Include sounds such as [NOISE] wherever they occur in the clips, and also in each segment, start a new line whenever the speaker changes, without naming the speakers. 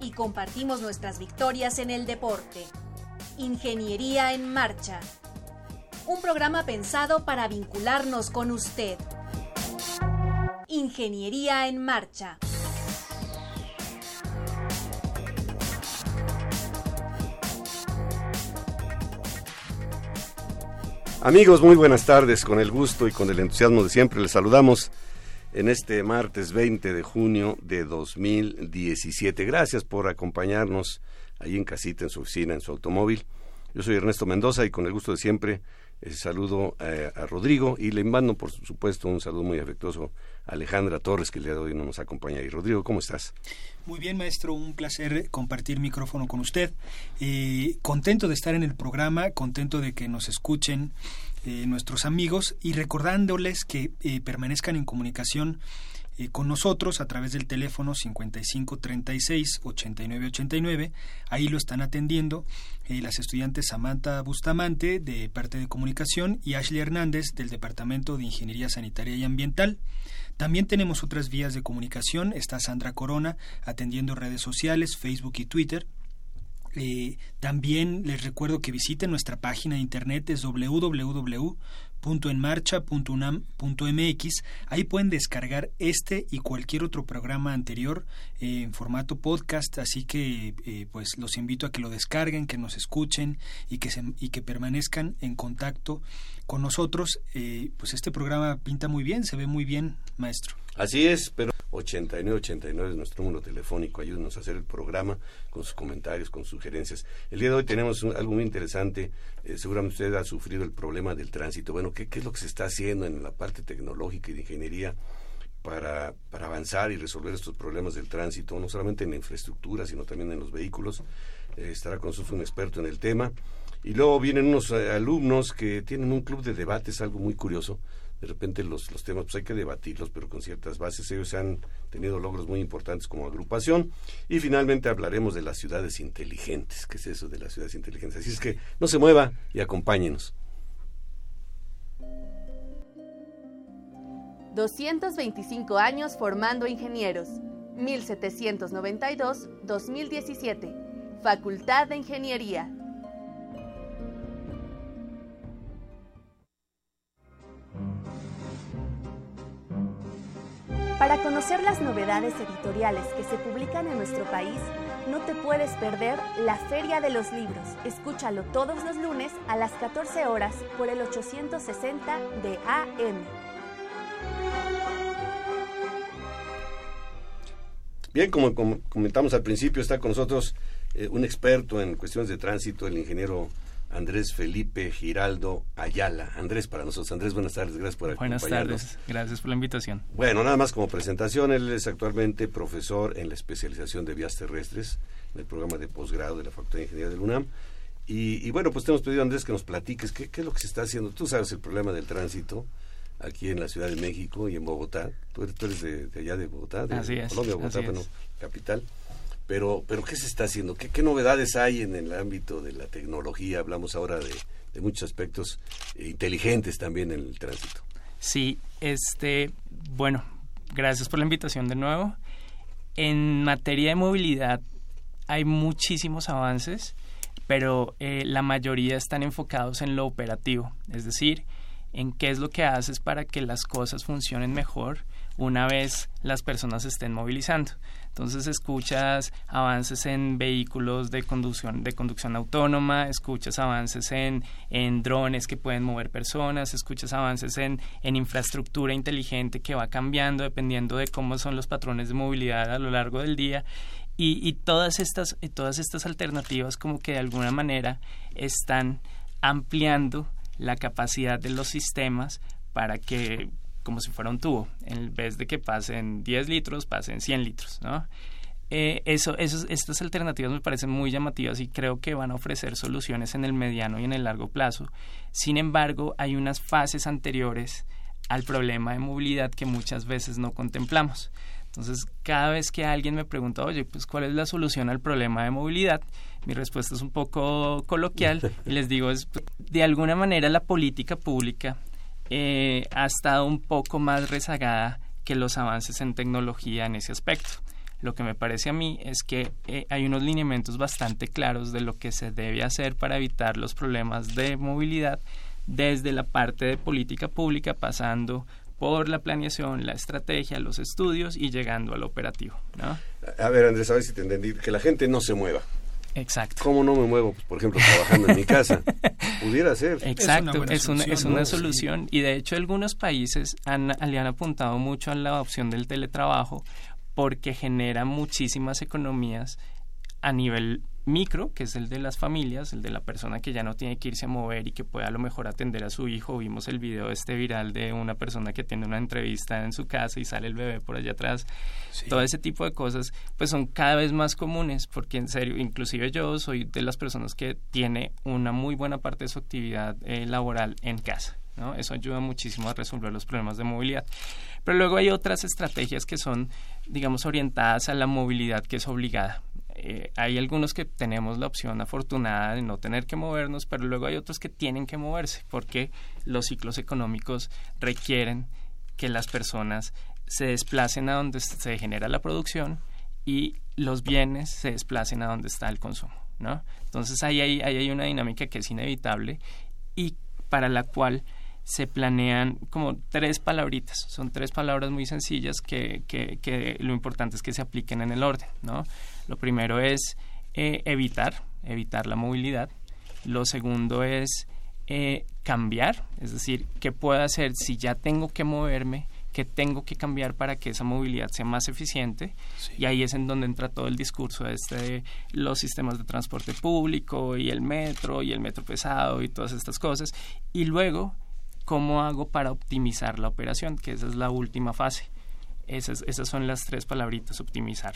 y compartimos nuestras victorias en el deporte. Ingeniería en Marcha. Un programa pensado para vincularnos con usted. Ingeniería en Marcha.
Amigos, muy buenas tardes. Con el gusto y con el entusiasmo de siempre les saludamos en este martes 20 de junio de 2017. Gracias por acompañarnos ahí en casita, en su oficina, en su automóvil. Yo soy Ernesto Mendoza y con el gusto de siempre eh, saludo eh, a Rodrigo y le mando, por supuesto, un saludo muy afectuoso a Alejandra Torres, que el día de hoy no nos acompaña. Y Rodrigo, ¿cómo estás?
Muy bien, maestro, un placer compartir micrófono con usted. Eh, contento de estar en el programa, contento de que nos escuchen eh, nuestros amigos y recordándoles que eh, permanezcan en comunicación eh, con nosotros a través del teléfono 5536 8989. Ahí lo están atendiendo las estudiantes Samantha Bustamante de parte de comunicación y Ashley Hernández del Departamento de Ingeniería Sanitaria y Ambiental. También tenemos otras vías de comunicación. Está Sandra Corona atendiendo redes sociales, Facebook y Twitter. Eh, también les recuerdo que visiten nuestra página de internet es www.enmarcha.unam.mx. Ahí pueden descargar este y cualquier otro programa anterior eh, en formato podcast, así que eh, pues los invito a que lo descarguen, que nos escuchen y que se, y que permanezcan en contacto con nosotros. pues este programa pinta muy bien, se ve muy bien, maestro.
Así es, pero 8989 es nuestro número telefónico. Ayúdenos a hacer el programa con sus comentarios, con sugerencias. El día de hoy tenemos algo muy interesante. Eh, seguramente usted ha sufrido el problema del tránsito. Bueno, ¿qué, es lo que se está haciendo en la parte tecnológica y de ingeniería para, para avanzar y resolver estos problemas del tránsito? No solamente en la infraestructura, sino también en los vehículos. Eh, estará con nosotros un experto en el tema. Y luego vienen unos eh, alumnos que tienen un club de debates, algo muy curioso de repente los, los temas pues hay que debatirlos, pero con ciertas bases. Ellos han tenido logros muy importantes como agrupación. Y finalmente hablaremos de las ciudades inteligentes. ¿Qué es eso de las ciudades inteligentes? Así es que no se mueva y acompáñenos.
225 años formando ingenieros. 1792-2017. Facultad de Ingeniería. Para conocer las novedades editoriales que se publican en nuestro país, no te puedes perder la Feria de los Libros. Escúchalo todos los lunes a las 14 horas por el 860 de AM.
Bien, como, comentamos al principio, está con nosotros eh, un experto en cuestiones de tránsito, el ingeniero Andrés Felipe Giraldo Ayala. Andrés, para nosotros. Andrés, buenas tardes, gracias por
acompañarnos. Buenas tardes, gracias por la invitación.
Bueno, nada más como presentación, él es actualmente profesor en la especialización de vías terrestres en el programa de posgrado de la Facultad de Ingeniería del UNAM. Y, bueno, pues te hemos pedido, Andrés, que nos platiques qué, qué es lo que se está haciendo. Tú sabes el problema del tránsito aquí en la Ciudad de México y en Bogotá. Tú eres, de, allá de Bogotá, de
así es,
Colombia, Bogotá, bueno, capital. Pero, pero ¿qué se está haciendo? ¿Qué, novedades hay en el ámbito de la tecnología? Hablamos ahora de, muchos aspectos eh, inteligentes también en el tránsito.
Sí, este, bueno, gracias por la invitación de nuevo. En materia de movilidad hay muchísimos avances, pero eh, la mayoría están enfocados en lo operativo, es decir, en qué es lo que haces para que las cosas funcionen mejor una vez las personas estén movilizando. Entonces escuchas avances en vehículos de conducción, de conducción autónoma, escuchas avances en, en drones que pueden mover personas, escuchas avances en, en infraestructura inteligente que va cambiando dependiendo de cómo son los patrones de movilidad a lo largo del día. Y, y todas, estas, y todas estas alternativas como que de alguna manera están ampliando la capacidad de los sistemas para que como si fuera un tubo. En vez de que pasen 10 litros, pasen 100 litros, ¿no? eh, eso, estas alternativas me parecen muy llamativas y creo que van a ofrecer soluciones en el mediano y en el largo plazo. Sin embargo, hay unas fases anteriores al problema de movilidad que muchas veces no contemplamos. Entonces, cada vez que alguien me pregunta, oye, pues, ¿cuál es la solución al problema de movilidad? Mi respuesta es un poco coloquial [LAUGHS] y les digo, es, de alguna manera la política pública eh, ha estado un poco más rezagada que los avances en tecnología en ese aspecto. Lo que me parece a mí es que eh, hay unos lineamientos bastante claros de lo que se debe hacer para evitar los problemas de movilidad desde la parte de política pública pasando por la planeación, la estrategia, los estudios y llegando al operativo.
A ver, Andrés, a ver si te entendí. Que la gente no se mueva.
Exacto.
¿Cómo no me muevo? Pues, por ejemplo, trabajando en mi casa. [LAUGHS] Pudiera ser.
Exacto, es una, es una, solución. Y de hecho, algunos países han, le han apuntado mucho a la opción del teletrabajo porque genera muchísimas economías a nivel micro, que es el de las familias, el de la persona que ya no tiene que irse a mover y que puede a lo mejor atender a su hijo. Vimos el video este viral de una persona que tiene una entrevista en su casa y sale el bebé por allá atrás. Todo ese tipo de cosas pues son cada vez más comunes porque en serio, inclusive yo soy de las personas que tiene una muy buena parte de su actividad eh, laboral en casa. ¿no? Eso ayuda muchísimo a resolver los problemas de movilidad. Pero luego hay otras estrategias que son, digamos, orientadas a la movilidad que es obligada. Eh, hay algunos que tenemos la opción afortunada de no tener que movernos, pero luego hay otros que tienen que moverse porque los ciclos económicos requieren que las personas se desplacen a donde se genera la producción y los bienes se desplacen a donde está el consumo, ¿no? Entonces ahí hay, ahí hay una dinámica que es inevitable y para la cual se planean como tres palabritas. Son tres palabras muy sencillas que, que, lo importante es que se apliquen en el orden, ¿no? Lo primero es eh, evitar, evitar la movilidad. Lo segundo es eh, cambiar, es decir, qué puedo hacer si ya tengo que moverme, qué tengo que cambiar para que esa movilidad sea más eficiente. Y ahí es en donde entra todo el discurso este de los sistemas de transporte público y el metro y el metro pesado y todas estas cosas. Y luego ¿Cómo hago para optimizar la operación? Que esa es la última fase. Esas, esas son las tres palabritas, optimizar.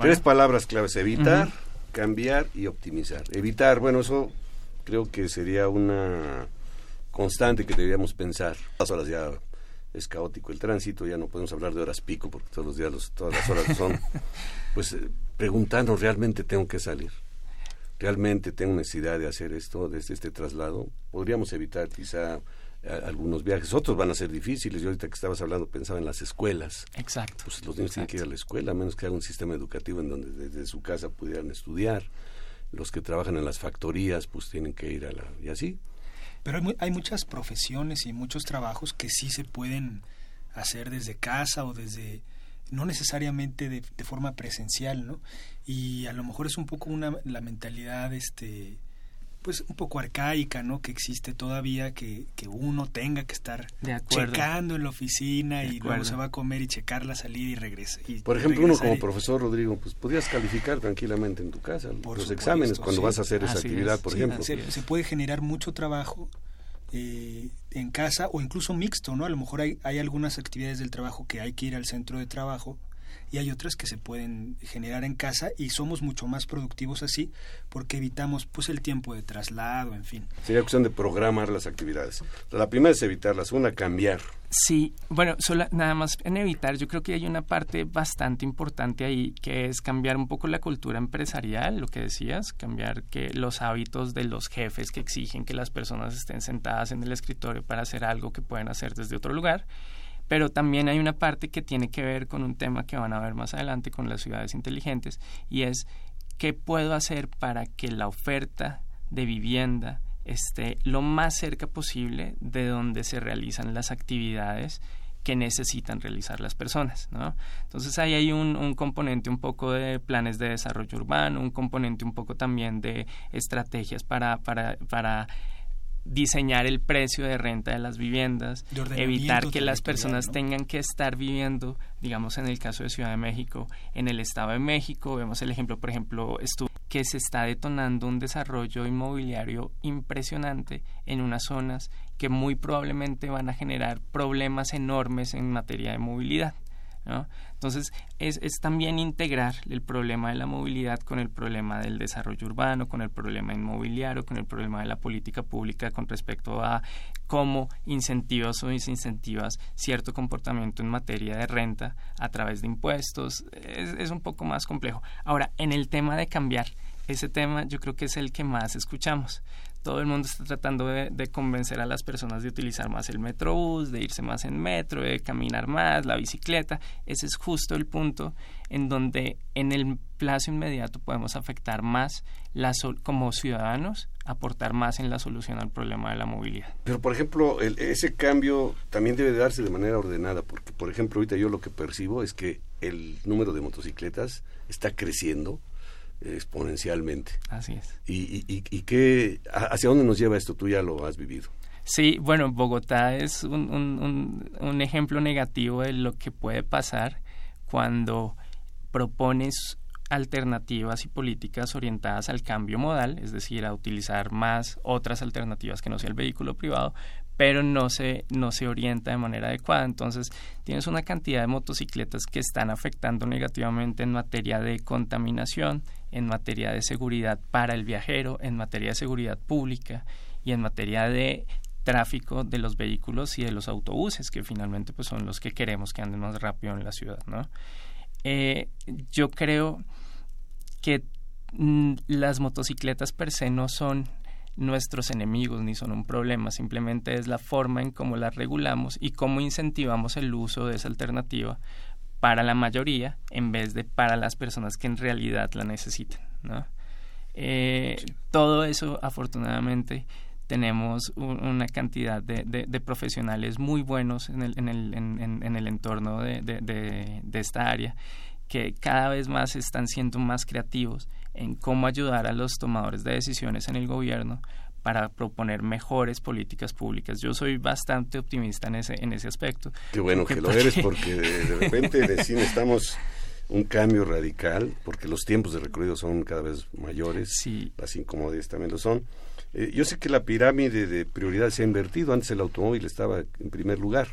Tres palabras claves, evitar, cambiar y optimizar. Evitar, bueno, eso creo que sería una constante que deberíamos pensar. Las horas ya es caótico el tránsito, ya no podemos hablar de horas pico porque todos los días, los, todas las horas son. [LAUGHS] Pues eh, preguntarnos, ¿realmente tengo que salir? ¿Realmente tengo necesidad de hacer esto, de este traslado? Podríamos evitar quizá algunos viajes, otros van a ser difíciles. Yo ahorita que estabas hablando pensaba en las escuelas.
Exacto.
Pues los niños tienen que ir a la escuela, a menos que haya un sistema educativo en donde desde su casa pudieran estudiar. Los que trabajan en las factorías, pues tienen que ir a la... y así.
Pero hay, hay muchas profesiones y muchos trabajos que sí se pueden hacer desde casa o desde no necesariamente de, de, forma presencial, ¿no? Y a lo mejor es un poco una la mentalidad este pues un poco arcaica, ¿no? Que existe todavía que, que uno tenga que estar checando en la oficina y luego se va a comer y checar la salida y regresa.
Por ejemplo, uno como profesor, Rodrigo, pues podrías calificar tranquilamente en tu casa los exámenes cuando vas a hacer esa actividad, por ejemplo.
Se, puede generar mucho trabajo eh, en casa o incluso mixto, ¿no? A lo mejor hay, hay algunas actividades del trabajo que hay que ir al centro de trabajo y hay otras que se pueden generar en casa y somos mucho más productivos así porque evitamos pues el tiempo de traslado, en fin.
Sería cuestión de programar las actividades. La primera es evitarlas, una cambiar.
Sí, bueno, solo, nada más en evitar, yo creo que hay una parte bastante importante ahí que es cambiar un poco la cultura empresarial, lo que decías, cambiar que los hábitos de los jefes que exigen que las personas estén sentadas en el escritorio para hacer algo que pueden hacer desde otro lugar pero también hay una parte que tiene que ver con un tema que van a ver más adelante con las ciudades inteligentes y es qué puedo hacer para que la oferta de vivienda esté lo más cerca posible de donde se realizan las actividades que necesitan realizar las personas, ¿no? Entonces ahí hay un, un, componente un poco de planes de desarrollo urbano, un componente un poco también de estrategias para, para, para diseñar el precio de renta de las viviendas, evitar que las personas tengan que estar viviendo, digamos en el caso de Ciudad de México, en el Estado de México, vemos el ejemplo, por ejemplo, que se está detonando un desarrollo inmobiliario impresionante en unas zonas que muy probablemente van a generar problemas enormes en materia de movilidad. Entonces, es, es, también integrar el problema de la movilidad con el problema del desarrollo urbano, con el problema inmobiliario, con el problema de la política pública con respecto a cómo incentivas o desincentivas cierto comportamiento en materia de renta a través de impuestos. Es, es un poco más complejo. Ahora, en el tema de cambiar, ese tema yo creo que es el que más escuchamos todo el mundo está tratando de, convencer a las personas de utilizar más el metrobús, de irse más en metro, de caminar más, la bicicleta. Ese es justo el punto en donde en el plazo inmediato podemos afectar más como ciudadanos, aportar más en la solución al problema de la movilidad.
Pero, por ejemplo, ese cambio también debe darse de manera ordenada, porque, por ejemplo, ahorita yo lo que percibo es que el número de motocicletas está creciendo exponencialmente.
Así es.
¿Y, y, y qué, hacia dónde nos lleva esto? Tú ya lo has vivido.
Sí, bueno, Bogotá es un, un, un, ejemplo negativo de lo que puede pasar cuando propones alternativas y políticas orientadas al cambio modal, es decir, a utilizar más otras alternativas que no sea el vehículo privado, pero no se, no se orienta de manera adecuada. Entonces, tienes una cantidad de motocicletas que están afectando negativamente en materia de contaminación, en materia de seguridad para el viajero, en materia de seguridad pública y en materia de tráfico de los vehículos y de los autobuses, que finalmente pues son los que queremos que anden más rápido en la ciudad, ¿no? Eh, yo creo que mm, las motocicletas per se no son nuestros enemigos ni son un problema, simplemente es la forma en cómo las regulamos y cómo incentivamos el uso de esa alternativa para la mayoría en vez de para las personas que en realidad la necesitan. ¿no? Eh, todo eso, afortunadamente, tenemos una cantidad de, de, profesionales muy buenos en el, en el, en, en el entorno de, de, esta área que cada vez más están siendo más creativos en cómo ayudar a los tomadores de decisiones en el gobierno para proponer mejores políticas públicas. Yo soy bastante optimista en ese, en ese aspecto.
Qué bueno que lo eres [LAUGHS] porque de repente necesitamos un cambio radical porque los tiempos de recorrido son cada vez mayores,
sí.
las incomodidades también lo son. Eh, yo sé que la pirámide de prioridad se ha invertido. Antes el automóvil estaba en primer lugar.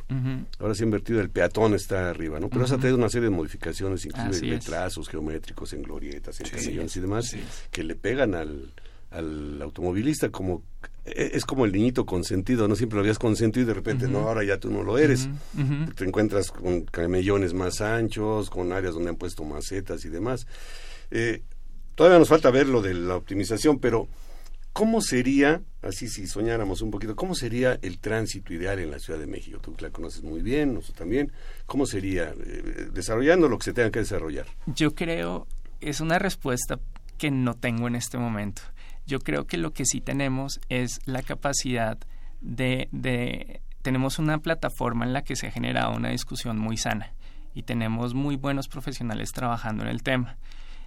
Ahora se ha invertido, el peatón está arriba, ¿no? Pero se ha traído una serie de modificaciones, inclusive de trazos geométricos, en glorietas, en sí, y demás, que le pegan al, al automovilista como e, es como el niñito consentido, no siempre lo habías consentido y de repente, no, ahora ya tú no lo eres. Te encuentras con camellones más anchos, con áreas donde han puesto macetas y demás. Eh, todavía nos falta ver lo de la optimización, pero ¿Cómo sería, así si soñáramos un poquito, cómo sería el tránsito ideal en la Ciudad de México? Tú la conoces muy bien, nosotros también. ¿Cómo sería? Eh, desarrollando lo que se tenga que desarrollar.
Yo creo, es una respuesta que no tengo en este momento. Yo creo que lo que sí tenemos es la capacidad de, de tenemos una plataforma en la que se ha generado una discusión muy sana y tenemos muy buenos profesionales trabajando en el tema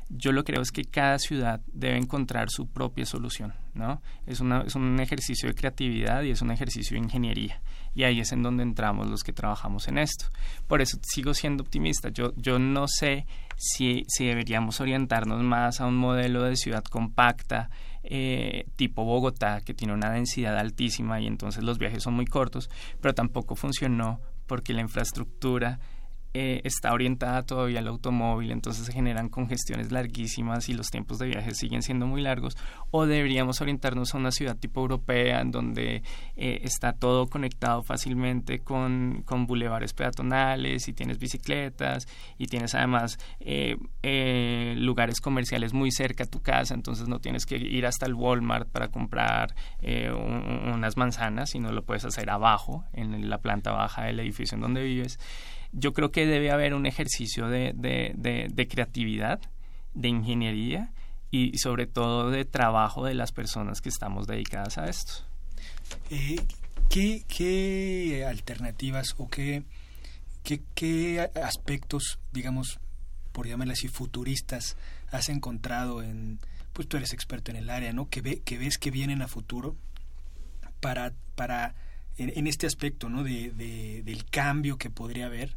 yo lo creo es que cada ciudad debe encontrar su propia solución, ¿no? Es, un ejercicio de creatividad y es un ejercicio de ingeniería. Y ahí es en donde entramos los que trabajamos en esto. Por eso sigo siendo optimista. Yo, yo no sé si, si deberíamos orientarnos más a un modelo de ciudad compacta, eh, tipo Bogotá, que tiene una densidad altísima y entonces los viajes son muy cortos, pero tampoco funcionó porque la infraestructura eh, está orientada todavía al automóvil, entonces se generan congestiones larguísimas y los tiempos de viaje siguen siendo muy largos, o deberíamos orientarnos a una ciudad tipo europea en donde eh, está todo conectado fácilmente con, con bulevares peatonales y tienes bicicletas y tienes además eh, lugares comerciales muy cerca a tu casa, entonces no tienes que ir hasta el Walmart para comprar unas manzanas, sino lo puedes hacer abajo, en la planta baja del edificio en donde vives yo creo que debe haber un ejercicio de, de, creatividad, de ingeniería y sobre todo de trabajo de las personas que estamos dedicadas a esto.
Eh, ¿qué, ¿Qué alternativas o qué, qué, qué aspectos, digamos, por llamarle así, futuristas has encontrado en, pues tú eres experto en el área, ¿no? Que, ve, que ves que vienen a futuro para, para en, este aspecto, ¿no? De, de, del cambio que podría haber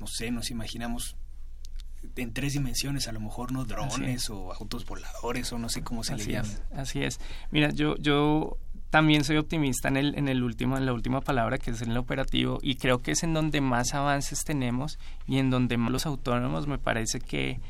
no sé, nos imaginamos en tres dimensiones, a lo mejor no drones o autos voladores o no sé cómo se
así
le llama.
así es. Mira, yo, yo también soy optimista en, el, en, el último, en la última palabra, que es en el operativo, y creo que es en donde más avances tenemos y en donde más los autónomos me parece que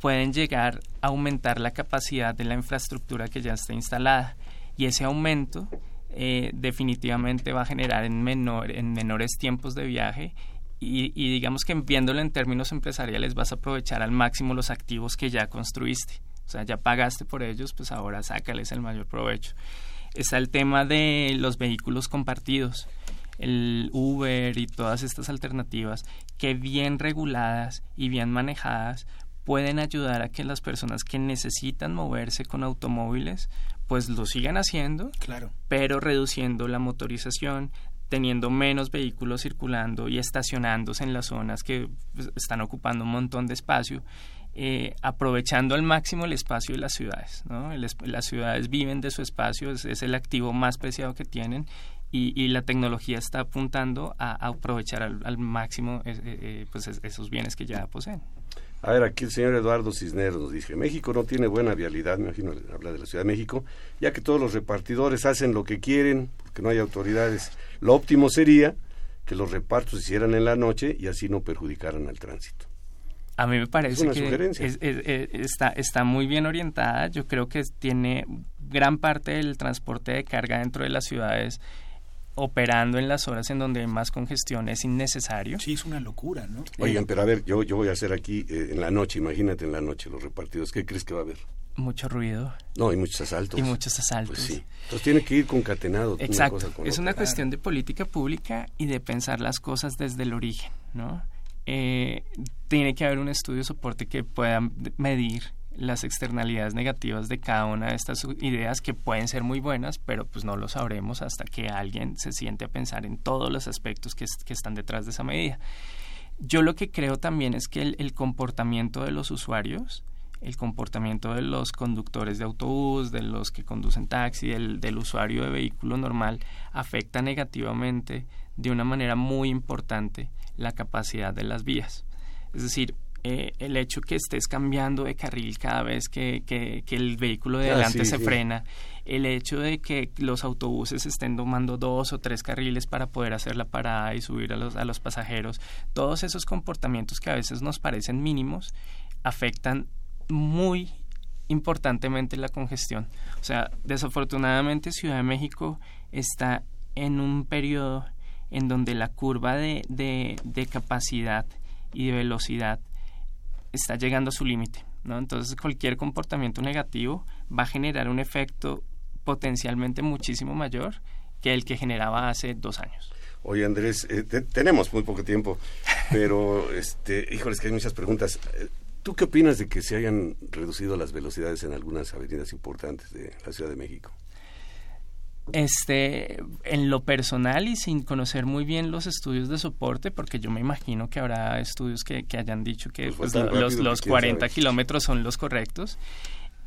pueden llegar a aumentar la capacidad de la infraestructura que ya está instalada. Y ese aumento eh, definitivamente va a generar en, menor, en menores tiempos de viaje y, y, digamos que viéndolo en términos empresariales vas a aprovechar al máximo los activos que ya construiste. O sea, ya pagaste por ellos, pues ahora sácales el mayor provecho. Está el tema de los vehículos compartidos, el Uber y todas estas alternativas que bien reguladas y bien manejadas pueden ayudar a que las personas que necesitan moverse con automóviles pues lo sigan haciendo,
claro.
pero reduciendo la motorización, teniendo menos vehículos circulando y estacionándose en las zonas que pues, están ocupando un montón de espacio, eh, aprovechando al máximo el espacio de las ciudades. ¿no? las ciudades viven de su espacio, es, el activo más preciado que tienen y, la tecnología está apuntando a, aprovechar al, máximo eh, eh, pues esos bienes que ya poseen.
A ver, aquí el señor Eduardo Cisneros nos dice, México no tiene buena vialidad, me imagino habla de la Ciudad de México, ya que todos los repartidores hacen lo que quieren, porque no hay autoridades. Lo óptimo sería que los repartos se hicieran en la noche y así no perjudicaran al tránsito.
A mí me parece que está, está muy bien orientada. Yo creo que tiene gran parte del transporte de carga dentro de las ciudades operando en las horas en donde hay más congestión es innecesario.
Sí, es una locura, ¿no?
Oigan, pero a ver, yo, yo voy a hacer aquí eh, en la noche, imagínate en la noche los repartidos, ¿qué crees que va a haber?
Mucho ruido.
No, y muchos asaltos.
Y muchos asaltos.
Pues sí. Entonces tiene que ir concatenado.
Exacto. es una cuestión de política pública y de pensar las cosas desde el origen, ¿no? Eh, tiene que haber un estudio de soporte que pueda medir las externalidades negativas de cada una de estas ideas que pueden ser muy buenas, pero pues no lo sabremos hasta que alguien se siente a pensar en todos los aspectos que, están detrás de esa medida. Yo lo que creo también es que el, comportamiento de los usuarios, el comportamiento de los conductores de autobús, de los que conducen taxi, del, del usuario de vehículo normal, afecta negativamente de una manera muy importante la capacidad de las vías. Es decir, eh, el hecho que estés cambiando de carril cada vez que, que, el vehículo de ah, adelante se frena, el hecho de que los autobuses estén tomando dos o tres carriles para poder hacer la parada y subir a los, a los pasajeros, todos esos comportamientos que a veces nos parecen mínimos afectan muy importantemente la congestión. O sea, desafortunadamente Ciudad de México está en un periodo en donde la curva de, de, de capacidad y de velocidad está llegando a su límite. ¿no? Entonces cualquier comportamiento negativo va a generar un efecto potencialmente muchísimo mayor que el que generaba hace dos años.
Oye Andrés, eh, tenemos muy poco tiempo, pero [LAUGHS] este, híjoles que hay muchas preguntas. Eh, ¿Tú qué opinas de que se hayan reducido las velocidades en algunas avenidas importantes de la Ciudad de México?
Este, en lo personal y sin conocer muy bien los estudios de soporte, porque yo me imagino que habrá estudios que, que hayan dicho que pues, pues los, los 40 kilómetros son los correctos.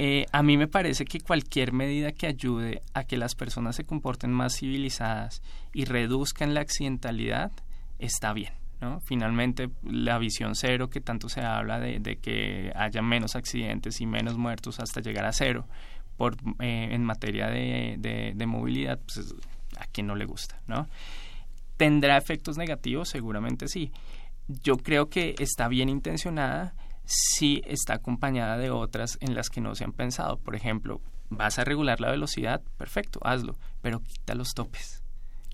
Eh, a mí me parece que cualquier medida que ayude a que las personas se comporten más civilizadas y reduzcan la accidentalidad está bien. ¿no? Finalmente, la visión cero que tanto se habla de, de que haya menos accidentes y menos muertos hasta llegar a cero, por, eh, en materia de, movilidad, pues a quien no le gusta, ¿no? ¿Tendrá efectos negativos? Seguramente sí. Yo creo que está bien intencionada si está acompañada de otras en las que no se han pensado. Por ejemplo, vas a regular la velocidad, perfecto, hazlo, pero quita los topes.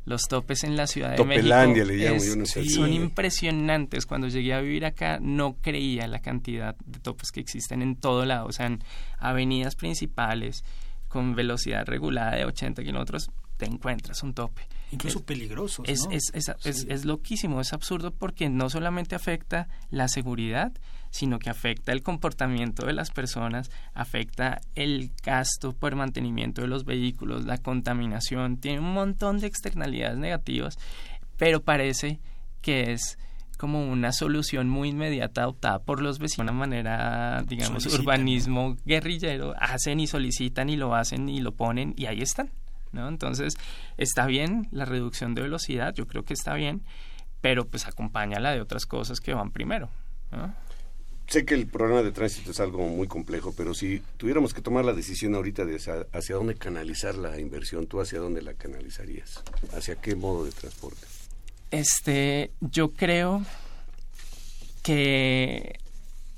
Los topes en la Ciudad de México le son impresionantes. Cuando llegué a vivir acá no creía la cantidad de topes que existen en todo lado. O sea, en avenidas principales con velocidad regulada de 80 kilómetros te encuentras un tope.
Incluso peligroso.
Es, es, es, es, loquísimo, es absurdo porque no solamente afecta la seguridad, sino que afecta el comportamiento de las personas, afecta el gasto por mantenimiento de los vehículos, la contaminación, tiene un montón de externalidades negativas, pero parece que es como una solución muy inmediata adoptada por los vecinos de una manera, digamos, urbanismo guerrillero, hacen y solicitan y lo hacen y lo ponen y ahí están, ¿no? Entonces, está bien la reducción de velocidad, yo creo que está bien, pero pues acompáñala de otras cosas que van primero, ¿no?
Sé que el problema de tránsito es algo muy complejo, pero si tuviéramos que tomar la decisión ahorita de hacia, dónde canalizar la inversión, ¿tú hacia dónde la canalizarías? ¿Hacia qué modo de transporte?
Este, yo creo que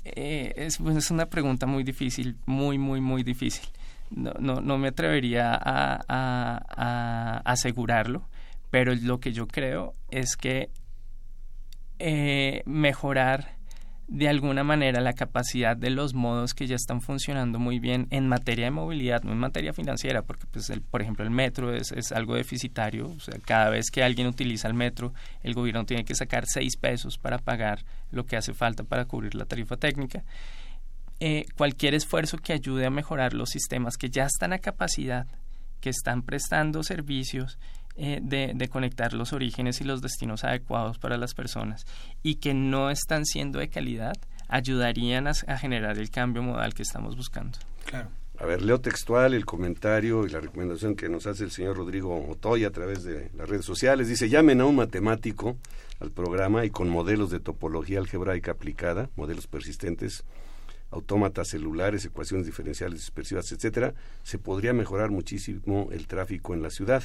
eh, es, pues, es, una pregunta muy difícil, muy, muy, muy difícil. No, no, no me atrevería a, asegurarlo, pero lo que yo creo es que eh, mejorar de alguna manera la capacidad de los modos que ya están funcionando muy bien en materia de movilidad, no en materia financiera, porque pues el, por ejemplo el metro es, es, algo deficitario, o sea, cada vez que alguien utiliza el metro, el gobierno tiene que sacar seis pesos para pagar lo que hace falta para cubrir la tarifa técnica. Eh, cualquier esfuerzo que ayude a mejorar los sistemas que ya están a capacidad, que están prestando servicios, eh, de, conectar los orígenes y los destinos adecuados para las personas y que no están siendo de calidad, ayudarían a, generar el cambio modal que estamos buscando.
Claro. A ver, leo textual el comentario y la recomendación que nos hace el señor Rodrigo Otoy a través de las redes sociales. Dice, llamen a un matemático al programa y con modelos de topología algebraica aplicada, modelos persistentes, autómatas celulares, ecuaciones diferenciales dispersivas, etcétera, se podría mejorar muchísimo el tráfico en la ciudad.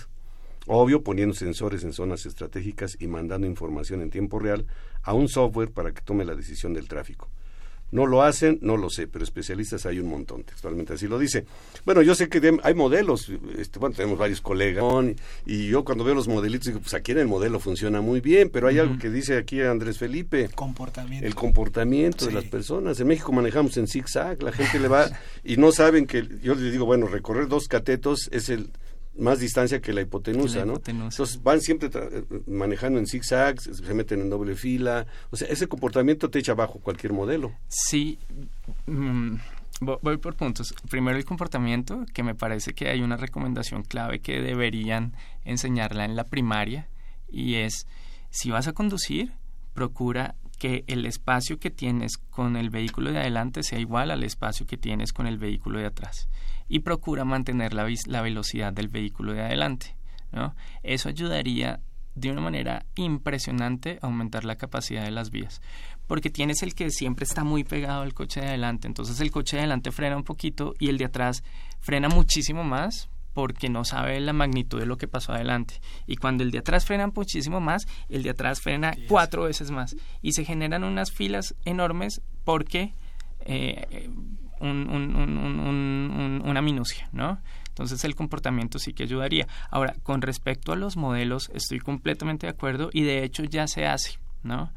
Obvio, poniendo sensores en zonas estratégicas y mandando información en tiempo real a un software para que tome la decisión del tráfico. No lo hacen, no lo sé, pero especialistas hay un montón, textualmente así lo dice. Bueno, yo sé que hay modelos, este, bueno, tenemos varios colegas, y yo cuando veo los modelitos digo, pues aquí en el modelo funciona muy bien, pero hay algo que dice aquí Andrés Felipe.
Comportamiento.
El comportamiento de las personas. En México manejamos en zigzag, la gente le va, [LAUGHS] y no saben que, yo les digo, bueno, recorrer dos catetos es el más distancia que la hipotenusa, ¿no? Entonces van siempre eh, manejando en zigzags, se meten en doble fila, o sea, ese comportamiento te echa abajo cualquier modelo.
Sí, mm, voy por puntos. Primero el comportamiento, que me parece que hay una recomendación clave que deberían enseñarla en la primaria, y es, si vas a conducir, procura que el espacio que tienes con el vehículo de adelante sea igual al espacio que tienes con el vehículo de atrás y procura mantener la, la velocidad del vehículo de adelante. ¿no? Eso ayudaría de una manera impresionante a aumentar la capacidad de las vías. Porque tienes el que siempre está muy pegado al coche de adelante, entonces el coche de adelante frena un poquito y el de atrás frena muchísimo más porque no sabe la magnitud de lo que pasó adelante. Y cuando el de atrás frena muchísimo más, el de atrás frena cuatro veces más. Y se generan unas filas enormes porque eh, una minucia, ¿no? Entonces el comportamiento sí que ayudaría. Ahora, con respecto a los modelos, estoy completamente de acuerdo y de hecho ya se hace, ¿no?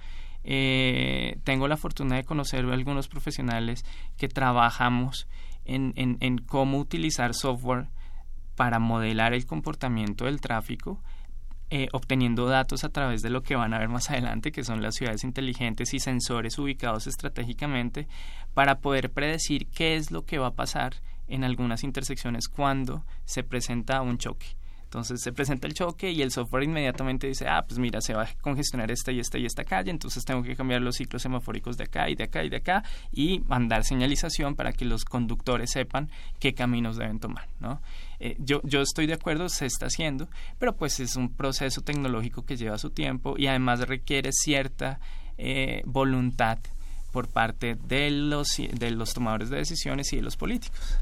Eh, tengo la fortuna de conocer a algunos profesionales que trabajamos en, en cómo utilizar software para modelar el comportamiento del tráfico, eh, obteniendo datos a través de lo que van a ver más adelante, que son las ciudades inteligentes y sensores ubicados estratégicamente, para poder predecir qué es lo que va a pasar en algunas intersecciones cuando se presenta un choque. Entonces se presenta el choque y el software inmediatamente dice, ah, pues mira, se va a congestionar esta y esta y esta calle, entonces tengo que cambiar los ciclos semafóricos de acá y de acá y de acá y mandar señalización para que los conductores sepan qué caminos deben tomar, ¿no? Eh, yo, yo estoy de acuerdo, se está haciendo, pero pues es un proceso tecnológico que lleva su tiempo y además requiere cierta eh, voluntad por parte de los, de los tomadores de decisiones y de los políticos.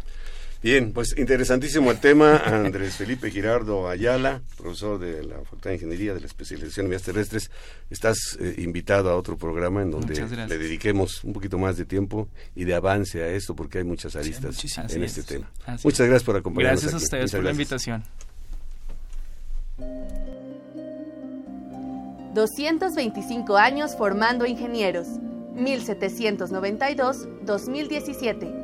Bien, pues interesantísimo el tema. Andrés Felipe Girardo Ayala, profesor de la Facultad de Ingeniería de la especialización en vías terrestres, estás eh, invitado a otro programa en donde le dediquemos un poquito más de tiempo y de avance a esto porque hay muchas aristas en este tema. muchas gracias por acompañarnos.
Gracias a ustedes por la invitación.
225 años formando ingenieros. 1792-2017.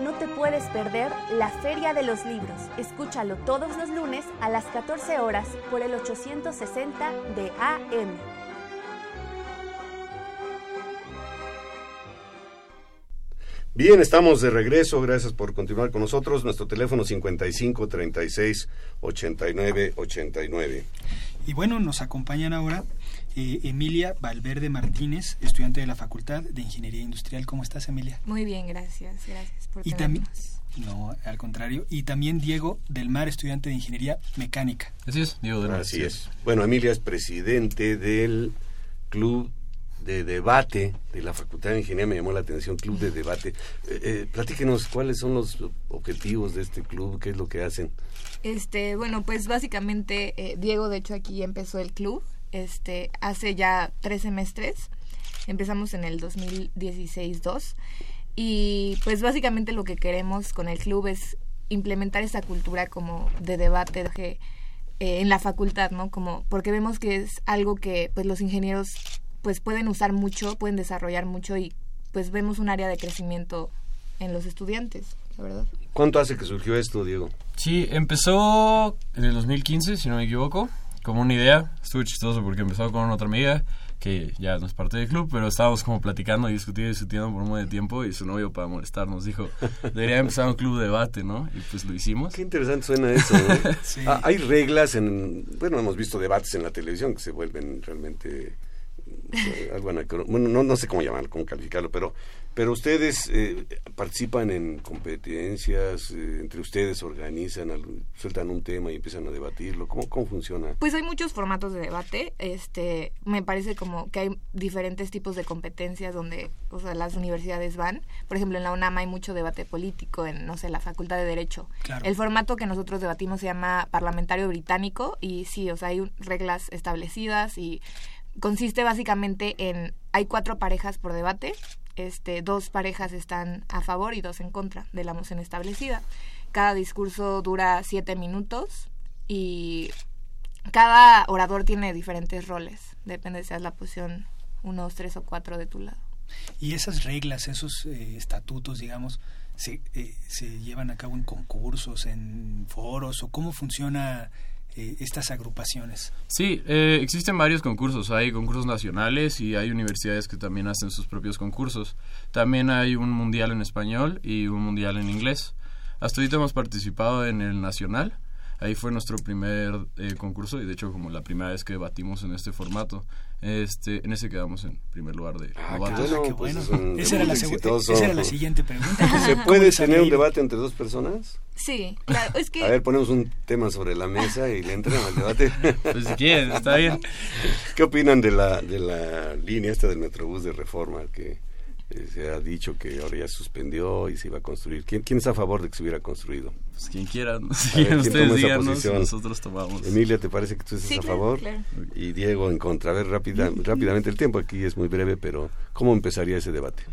no te puedes perder la Feria de los Libros. Escúchalo todos los lunes a las 14 horas por el 860 de AM.
Bien, estamos de regreso. Gracias por continuar con nosotros. Nuestro teléfono 55 36 89 89.
Y bueno, nos acompañan ahora eh, Emilia Valverde Martínez, estudiante de la Facultad de Ingeniería Industrial. ¿Cómo estás, Emilia?
Muy bien, gracias. Gracias por
y también No, al contrario. Y también Diego Del Mar, estudiante de Ingeniería Mecánica.
Así es, Diego Del Mar.
Así es. Bueno, Emilia es presidente del Club de Debate de la Facultad de Ingeniería. Me llamó la atención, Club de Debate. Eh, eh, platíquenos cuáles son los objetivos de este club, qué es lo que hacen.
Este, bueno, pues básicamente eh, Diego, de hecho, aquí empezó el club este, hace ya tres semestres. Empezamos en el 2016-2. Y pues básicamente lo que queremos con el club es implementar esa cultura como de debate de, eh, en la facultad, ¿no? Como porque vemos que es algo que pues los ingenieros pues pueden usar mucho, pueden desarrollar mucho y pues vemos un área de crecimiento en los estudiantes, la verdad.
¿Cuánto hace que surgió esto, Diego?
Sí, empezó en el 2015, si no me equivoco como una idea. Estuvo chistoso porque empezó con otra amiga que ya no es parte del club, pero estábamos como platicando y discutiendo y discutiendo por un buen tiempo y su novio para molestar nos dijo, debería empezar un club de debate, ¿no? Y pues lo hicimos.
Qué interesante suena eso, [LAUGHS] ¿no? Ah, hay reglas en, bueno, hemos visto debates en la televisión que se vuelven realmente eh, algo bueno, no, no sé cómo llamarlo, cómo calificarlo, pero pero ustedes eh, participan en competencias, eh, entre ustedes organizan, sueltan un tema y empiezan a debatirlo. ¿Cómo, ¿Cómo funciona?
Pues hay muchos formatos de debate. Este, me parece como que hay diferentes tipos de competencias donde, o sea, las universidades van. Por ejemplo, en la UNAM hay mucho debate político, en, no sé, la Facultad de Derecho. El formato que nosotros debatimos se llama parlamentario británico y sí, o sea, hay reglas establecidas y consiste básicamente en hay cuatro parejas por debate este, dos parejas están a favor y dos en contra de la moción establecida. Cada discurso dura siete minutos y cada orador tiene diferentes roles, depende si es la posición uno, dos, tres o cuatro de tu lado.
Y esas reglas, esos eh, estatutos, digamos, se, eh, se llevan a cabo en concursos, en foros, o cómo funciona eh, estas agrupaciones?
Sí, eh, existen varios concursos. Hay concursos nacionales y hay universidades que también hacen sus propios concursos. También hay un mundial en español y un mundial en inglés. Hasta ahorita hemos participado en el nacional. Ahí fue nuestro primer eh, concurso y de hecho como la primera vez que debatimos en este formato. Este, en ese quedamos en primer lugar de
ah, Qué bueno,
pues esa, era la, siguiente pregunta.
¿Se puede tener un debate entre dos personas?
Sí, claro, es que...
A ver, ponemos un tema sobre la mesa y le entran al debate. [LAUGHS]
Pues si quieren, está bien.
¿Qué opinan de la, de la línea esta del Metrobús de Reforma que se ha dicho que ahora ya suspendió y se iba a construir. ¿Quién, quién es a favor de que se hubiera construido?
Pues quien quiera, si [LAUGHS] ustedes díganos, nosotros tomamos.
Emilia, ¿te parece que tú estás a favor? Y Diego en contra. A ver, rápida, rápidamente, el tiempo aquí es muy breve, pero ¿cómo empezaría ese debate?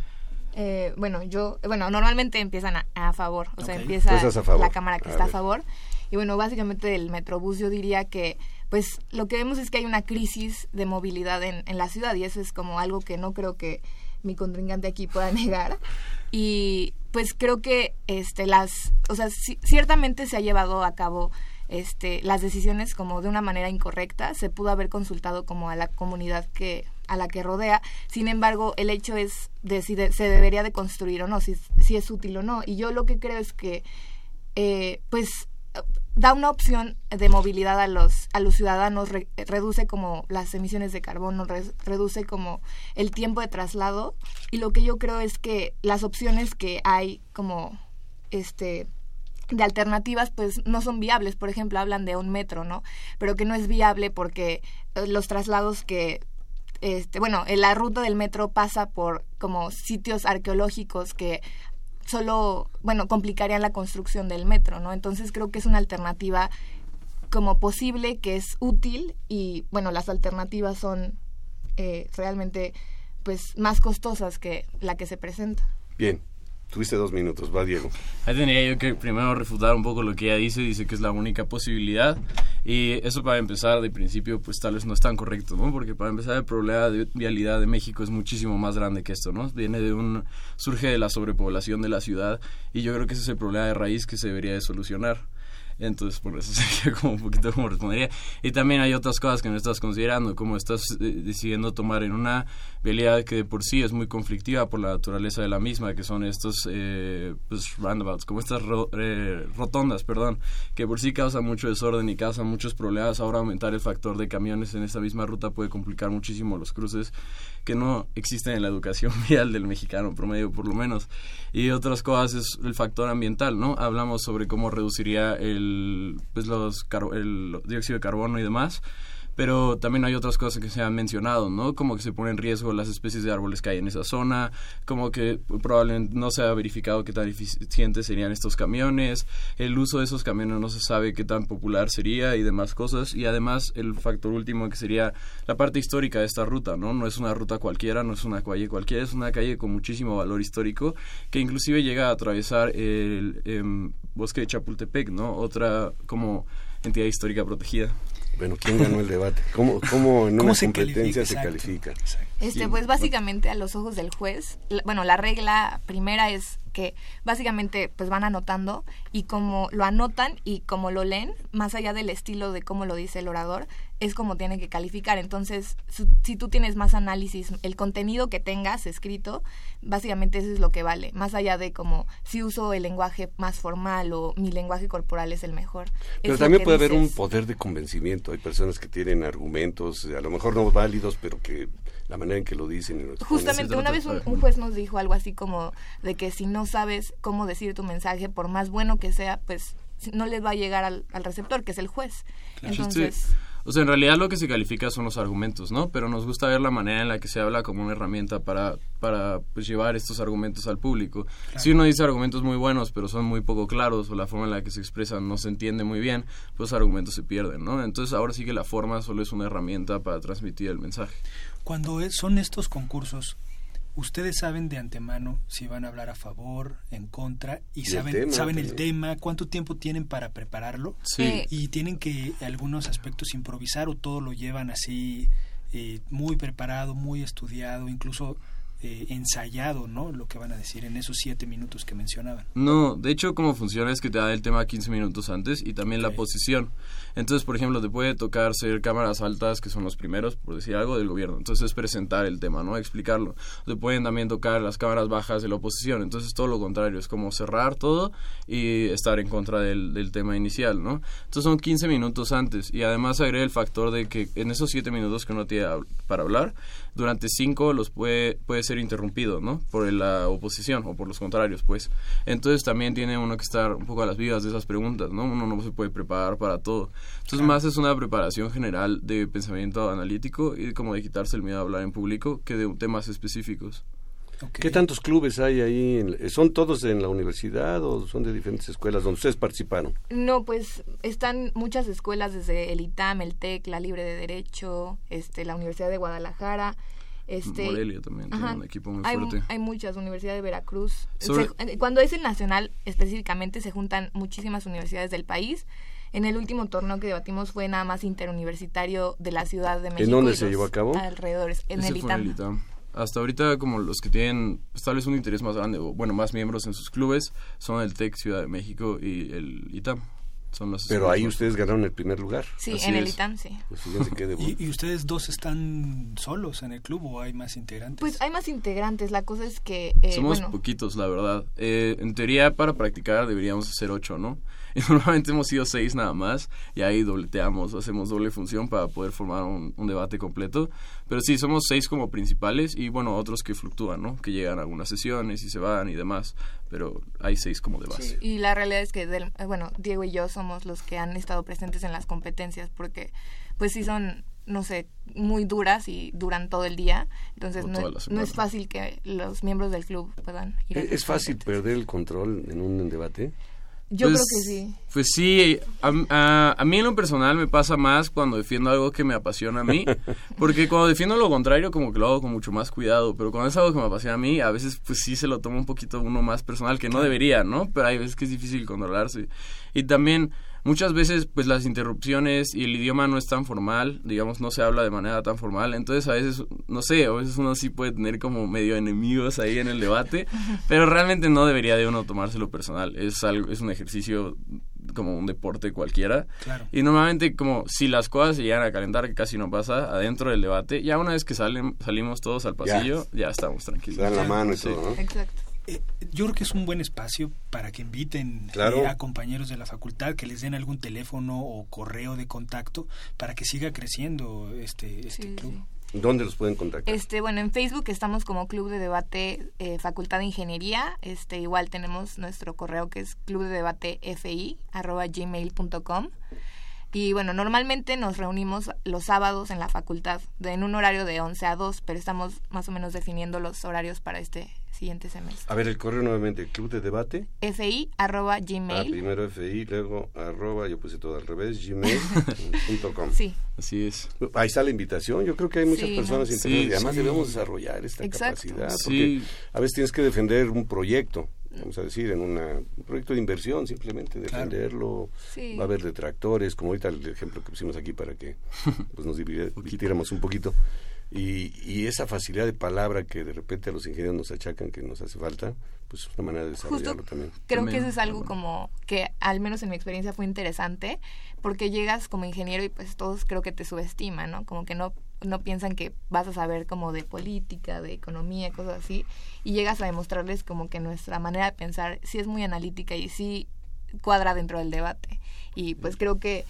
Eh, bueno, yo, bueno, normalmente empiezan a, favor, o sea, empieza la Cámara que está a favor. Y bueno, básicamente el Metrobús yo diría que pues lo que vemos es que hay una crisis de movilidad en, en la ciudad y eso es como algo que no creo que mi contrincante aquí pueda [LAUGHS] negar. Y pues creo que este las, o sea, ciertamente se ha llevado a cabo este las decisiones como de una manera incorrecta, se pudo haber consultado como a la comunidad que a la que rodea. Sin embargo, el hecho es de si se debería de construir o no, si, si es útil o no. Y yo lo que creo es que eh, pues da una opción de movilidad a los a los ciudadanos reduce como las emisiones de carbono reduce como el tiempo de traslado y lo que yo creo es que las opciones que hay como este de alternativas pues no son viables. Por ejemplo, hablan de un metro, ¿no? Pero que no es viable porque eh, los traslados que este, bueno, la ruta del metro pasa por como sitios arqueológicos que solo, bueno, complicarían la construcción del metro, ¿no? Entonces creo que es una alternativa como posible, que es útil y, bueno, las alternativas son eh, realmente pues más costosas que la que se presenta.
Bien, Tuviste dos minutos, va Diego.
Ahí tendría yo que primero refutar un poco lo que ella dice, dice que es la única posibilidad y eso para empezar de principio pues tal vez no es tan correcto, ¿no? Porque para empezar el problema de vialidad de México es muchísimo más grande que esto, ¿no? Viene de un, surge de la sobrepoblación de la ciudad y yo creo que ese es el problema de raíz que se debería de solucionar. Entonces, por eso [LAUGHS] sería como un poquito como respondería. Y también hay otras cosas que no estás considerando, como estás eh, decidiendo tomar en una vialidad que de por sí es muy conflictiva por la naturaleza de la misma, que son estos eh, pues, roundabouts, como estas eh, rotondas, perdón, que por sí causan mucho desorden y causan muchos problemas. Ahora aumentar el factor de camiones en esta misma ruta puede complicar muchísimo los cruces que no existen en la educación [LAUGHS] vial del mexicano promedio, por lo menos. Y otras cosas es el factor ambiental, ¿no? Hablamos sobre cómo reduciría el, pues los, el dióxido de carbono y demás pero también hay otras cosas que se han mencionado, ¿no? Como que se pone en riesgo las especies de árboles que hay en esa zona, como que probablemente no se ha verificado qué tan eficientes serían estos camiones, el uso de esos camiones no se sabe qué tan popular sería y demás cosas, y además el factor último que sería la parte histórica de esta ruta, ¿no? No es una ruta cualquiera, no es una calle cualquiera, es una calle con muchísimo valor histórico que inclusive llega a atravesar el em, bosque de Chapultepec, ¿no? Otra como entidad histórica protegida.
Bueno, ¿quién ganó el debate? ¿Cómo, cómo en una competencia se califica?
Este, pues básicamente a los ojos del juez, bueno, la regla primera es que básicamente pues van anotando y como lo anotan y como lo leen, más allá del estilo de cómo lo dice el orador, es como tienen que calificar. Entonces, si tú tienes más análisis, el contenido que tengas escrito, básicamente eso es lo que vale, más allá de como si uso el lenguaje más formal o mi lenguaje corporal es el mejor.
Pero también puede haber un poder de convencimiento. Hay personas que tienen argumentos, a lo mejor no válidos, pero que la manera en que lo dicen.
Justamente una vez un, juez nos dijo algo así como de que si no sabes cómo decir tu mensaje, por más bueno que sea, pues no les va a llegar al, receptor, que es el juez. Entonces...
O sea, en realidad lo que se califica son los argumentos, ¿no? Pero nos gusta ver la manera en la que se habla como una herramienta para, para pues, llevar estos argumentos al público. Si uno dice argumentos muy buenos, pero son muy poco claros, o la forma en la que se expresan no se entiende muy bien, pues argumentos se pierden, ¿no? Entonces ahora sí que la forma solo es una herramienta para transmitir el mensaje.
Cuando son estos concursos, ustedes saben de antemano si van a hablar a favor, en contra, y, saben, saben el tema, cuánto tiempo tienen para prepararlo,
sí.
y tienen que algunos aspectos improvisar o todo lo llevan así eh, muy preparado, muy estudiado, incluso eh, ensayado, ¿no? Lo que van a decir en esos siete minutos que mencionaban.
No, de hecho, cómo funciona es que te da el tema 15 minutos antes y también la posición. Entonces, por ejemplo, te puede tocar ser cámaras altas, que son los primeros, por decir algo, del gobierno. Entonces, es presentar el tema, ¿no? Explicarlo. Te pueden también tocar las cámaras bajas de la oposición. Entonces, todo lo contrario, es como cerrar todo y estar en contra del, del tema inicial, ¿no? Entonces, son 15 minutos antes. Y además agrega el factor de que en esos 7 minutos que uno tiene para hablar, durante 5 los puede, puede ser interrumpido, ¿no? Por la oposición o por los contrarios, pues. Entonces, también tiene uno que estar un poco a las vivas de esas preguntas, ¿no? Uno no se puede preparar para todo. Entonces, más es una preparación general de pensamiento analítico y como de quitarse el miedo a hablar en público que de temas específicos.
¿Qué tantos clubes hay ahí? ¿Son todos en la universidad o son de diferentes escuelas donde ustedes participaron?
No, pues están muchas escuelas desde el ITAM, el TEC, la Libre de Derecho, este, la Universidad de Guadalajara. Este,
Morelia también tiene un equipo muy fuerte.
Hay muchas, Universidad de Veracruz. Eh, cuando es el nacional, específicamente, se juntan muchísimas universidades del país en el último torneo que debatimos fue nada más interuniversitario de la Ciudad de México.
¿En dónde se llevó a cabo?
Alrededores, en el ITAM.
Hasta ahorita como los que tienen pues, tal vez un interés más grande o bueno, más miembros en sus clubes son el TEC Ciudad de México y el ITAM.
Pero ahí ustedes ganaron el primer lugar.
Sí, en el ITAM, sí. Pues [LAUGHS]
¿Y, ustedes dos están solos en el club o hay más integrantes?
Pues hay más integrantes, la cosa es que...
Eh, Somos poquitos, la verdad. Eh, en teoría, para practicar deberíamos ser ocho, ¿no? [LAUGHS] Y normalmente hemos sido seis nada más y ahí dobleteamos, hacemos doble función para poder formar un, debate completo. Pero sí, somos seis como principales y bueno, otros que fluctúan, ¿no? Que llegan a algunas sesiones y se van y demás, pero hay seis como de base.
y la realidad es que, del, eh, bueno, Diego y yo somos los que han estado presentes en las competencias porque pues sí son no sé, muy duras y duran todo el día. Entonces no, no, es fácil que los miembros del club puedan ir.
¿Es fácil perder el control en un debate?
Yo creo pues, que sí.
Pues sí, a, a, mí en lo personal me pasa más cuando defiendo algo que me apasiona a mí, [LAUGHS] porque cuando defiendo lo contrario como que lo hago con mucho más cuidado, pero cuando es algo que me apasiona a mí, a veces pues sí se lo toma un poquito uno más personal, que no debería, ¿no? Pero hay veces que es difícil controlarse. Y también muchas veces pues las interrupciones y el idioma no es tan formal, digamos, no se habla de manera tan formal, entonces a veces, no sé, a veces uno sí puede tener como medio enemigos ahí en el debate, [LAUGHS] pero realmente no debería de uno tomárselo personal, es algo, es un ejercicio como un deporte cualquiera. Y normalmente como si las cosas se llegan a calentar, que casi no pasa, adentro del debate, ya una vez que salen, salimos todos al pasillo, ya, estamos tranquilos.
dan la mano y todo, ¿no?
Exacto.
Eh, yo creo que es un buen espacio para que inviten eh, a compañeros de la facultad, que les den algún teléfono o correo de contacto para que siga creciendo este, este club.
¿Dónde los pueden contactar?
Este, bueno, en Facebook estamos como Club de Debate eh, Facultad de Ingeniería. Este, igual tenemos nuestro correo que es clubdedebatefi@gmail.com. Y bueno, normalmente nos reunimos los sábados en la facultad, en un horario de 11 a 2, pero estamos más o menos definiendo los horarios para este siguiente semestre.
A ver, el correo nuevamente, Club de Debate.
FI, arroba gmail. Ah,
primero FI, luego arroba, yo puse todo al revés, gmail.com. [LAUGHS]
sí.
Así es.
Ahí está la invitación. Yo creo que hay muchas personas interesadas y además debemos desarrollar esta capacidad. Porque a veces tienes que defender un proyecto vamos a decir, en un proyecto de inversión, simplemente defenderlo. Va a haber detractores, como ahorita el ejemplo que pusimos aquí para que [LAUGHS] pues, nos divirtiéramos un poquito. Y, y, esa facilidad de palabra que de repente a los ingenieros nos achacan que nos hace falta, pues es una manera de desarrollarlo también.
Creo que eso es algo como que al menos en mi experiencia fue interesante, porque llegas como ingeniero y pues todos creo que te subestiman, ¿no? Como que no no piensan que vas a saber como de política, de economía, cosas así, y llegas a demostrarles como que nuestra manera de pensar sí es muy analítica y sí cuadra dentro del debate. Y pues creo que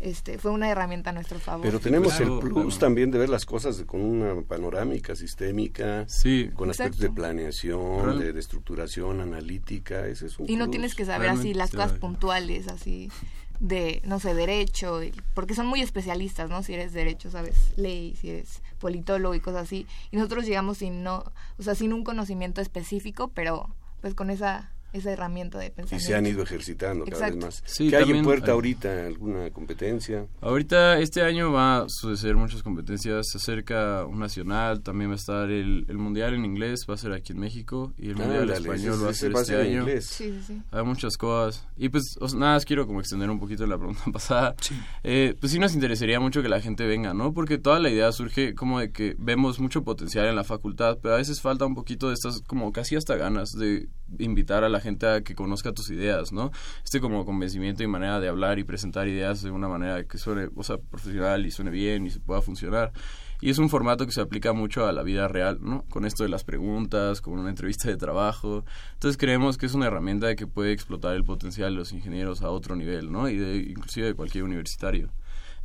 este, fue una herramienta a nuestro favor.
Pero tenemos el plus también de ver las cosas con una panorámica sistémica, con aspectos de planeación, de, estructuración analítica, ese es un
Y no tienes que saber así las cosas puntuales, así de, no sé, derecho, porque son muy especialistas, ¿no? Si eres derecho, sabes ley, si eres politólogo y cosas así. Y nosotros llegamos sin no, o sea, sin un conocimiento específico, pero pues con esa esa herramienta de pensamiento.
Y se han ido ejercitando cada vez más. ¿Qué hay en puerta ahorita? ¿Alguna competencia?
Ahorita, este año va a suceder muchas competencias. Se acerca un nacional, también va a estar el, el mundial en inglés, va a ser aquí en México. Y el mundial en español va a ser este año.
Sí, sí,
Hay muchas cosas. Y pues, nada más quiero como extender un poquito la pregunta [LAUGHS] pasada. Eh, pues sí nos interesaría mucho que la gente venga, ¿no? Porque toda la idea surge como de que vemos mucho potencial en la facultad, pero a veces falta un poquito de estas, como casi hasta ganas de invitar a la gente a que conozca tus ideas, ¿no? Este como convencimiento y manera de hablar y presentar ideas de una manera que suene, o sea, profesional y suene bien y se pueda funcionar. Y es un formato que se aplica mucho a la vida real, ¿no? Con esto de las preguntas, con una entrevista de trabajo. Entonces creemos que es una herramienta que puede explotar el potencial de los ingenieros a otro nivel, ¿no? Y de, inclusive de cualquier universitario.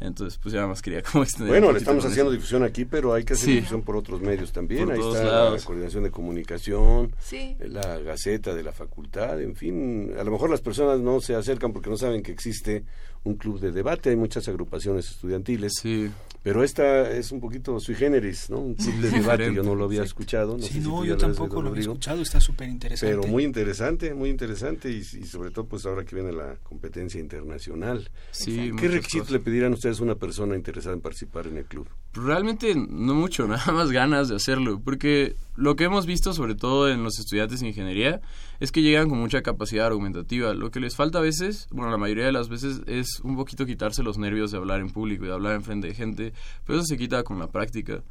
Entonces, pues ya más quería [LAUGHS] como extender.
Bueno, le estamos haciendo difusión aquí, pero hay que hacer difusión por otros medios también. Ahí está la coordinación de comunicación, la gaceta de la facultad, en fin. A lo mejor las personas no se acercan porque no saben que existe un club de debate, hay muchas agrupaciones estudiantiles.
Sí.
Pero esta es un poquito sui generis, ¿no? Un club de debate, yo no lo había escuchado. No
sí, no, yo tampoco lo había escuchado, está súper interesante.
Pero muy interesante, muy interesante y, sobre todo pues ahora que viene la competencia internacional.
Sí,
¿Qué requisitos le pedirán ustedes a una persona interesada en participar en el club?
Realmente no mucho, [LAUGHS] nada más ganas de hacerlo, porque lo que hemos visto sobre todo en los estudiantes de ingeniería es que llegan con mucha capacidad argumentativa. Lo que les falta a veces, bueno, la mayoría de las veces es un poquito quitarse los nervios de hablar en público y de hablar en frente de gente, pero eso se quita con la práctica.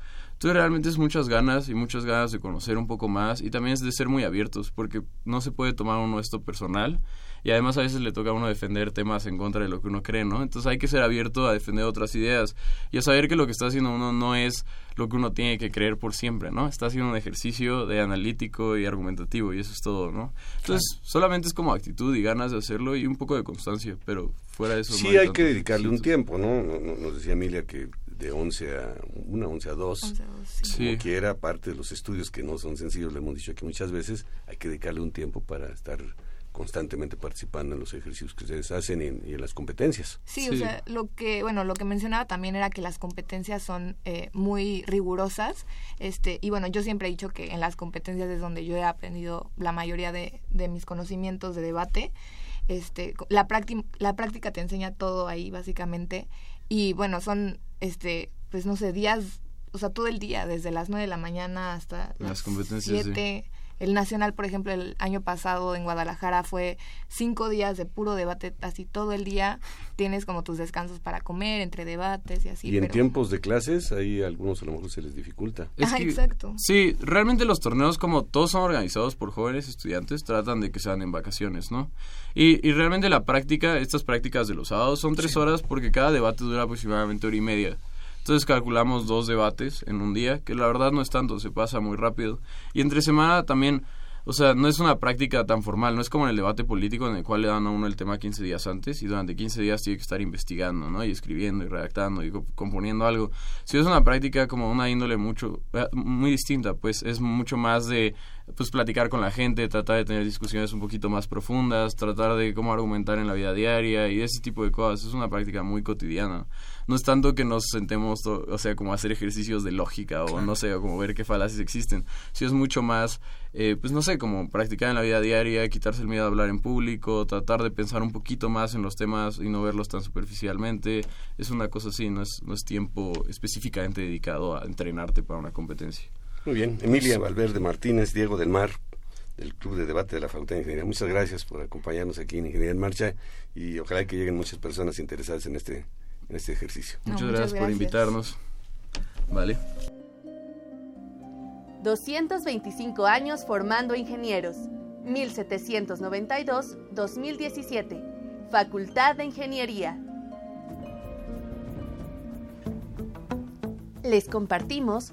Entonces realmente es muchas ganas y muchas ganas de conocer un poco más y también es de ser muy abiertos porque no se puede tomar uno esto personal y además a veces le toca a uno defender temas en contra de lo que uno cree, ¿no? Entonces hay que ser abierto a defender otras ideas y a saber que lo que está haciendo uno no es lo que uno tiene que creer por siempre, ¿no? Está haciendo un ejercicio de analítico y argumentativo y eso es todo, ¿no? Entonces solamente es como actitud y ganas de hacerlo y un poco de constancia, pero fuera de eso...
Sí, hay, que dedicarle un tiempo, ¿no? Nos decía Emilia que de 11 a 1, 11 a 2, sí. que era parte de los estudios que no son sencillos, le hemos dicho aquí muchas veces, hay que dedicarle un tiempo para estar constantemente participando en los ejercicios que ustedes hacen y en, las competencias.
Sí, o sea, lo que, bueno, lo que mencionaba también era que las competencias son eh, muy rigurosas, este, y bueno, yo siempre he dicho que en las competencias es donde yo he aprendido la mayoría de, de mis conocimientos de debate, este, la, la práctica te enseña todo ahí, básicamente, y bueno, son, este, pues no sé, días, o sea, todo el día, desde las 9 de la mañana hasta las, las 7. El Nacional, por ejemplo, el año pasado en Guadalajara fue cinco días de puro debate, así todo el día. Tienes como tus descansos para comer, entre debates y así.
Y en tiempos de clases, ahí a algunos a lo mejor se les dificulta.
ah, exacto.
Sí, realmente los torneos, como todos son organizados por jóvenes estudiantes, tratan de que sean en vacaciones, ¿no? Y, y realmente la práctica, estas prácticas de los sábados, son tres horas porque cada debate dura aproximadamente hora y media. Entonces calculamos dos debates en un día, que la verdad no es tanto, se pasa muy rápido. Y entre semana también, o sea, no es una práctica tan formal, no es como en el debate político en el cual le dan a uno el tema 15 días antes y durante 15 días tiene que estar investigando, ¿no? Y escribiendo y redactando y componiendo algo. Si es una práctica como una índole mucho, eh, muy distinta, pues es mucho más de pues platicar con la gente, tratar de tener discusiones un poquito más profundas, tratar de cómo argumentar en la vida diaria y ese tipo de cosas. Es una práctica muy cotidiana no es tanto que nos sentemos, o sea, como hacer ejercicios de lógica o no sé, o como ver qué falacias existen, si es mucho más, eh, pues no sé, como practicar en la vida diaria, quitarse el miedo a hablar en público, tratar de pensar un poquito más en los temas y no verlos tan superficialmente, es una cosa así, no es, no es tiempo específicamente dedicado a entrenarte para una competencia.
Muy bien, Emilia Valverde Martínez, Diego del Mar, del Club de Debate de la Facultad de Ingeniería. Muchas gracias por acompañarnos aquí en Ingeniería en Marcha y ojalá que lleguen muchas personas interesadas en este en este ejercicio.
muchas, gracias, por invitarnos. Vale.
225 años formando ingenieros. 1792-2017. Facultad de Ingeniería. Les compartimos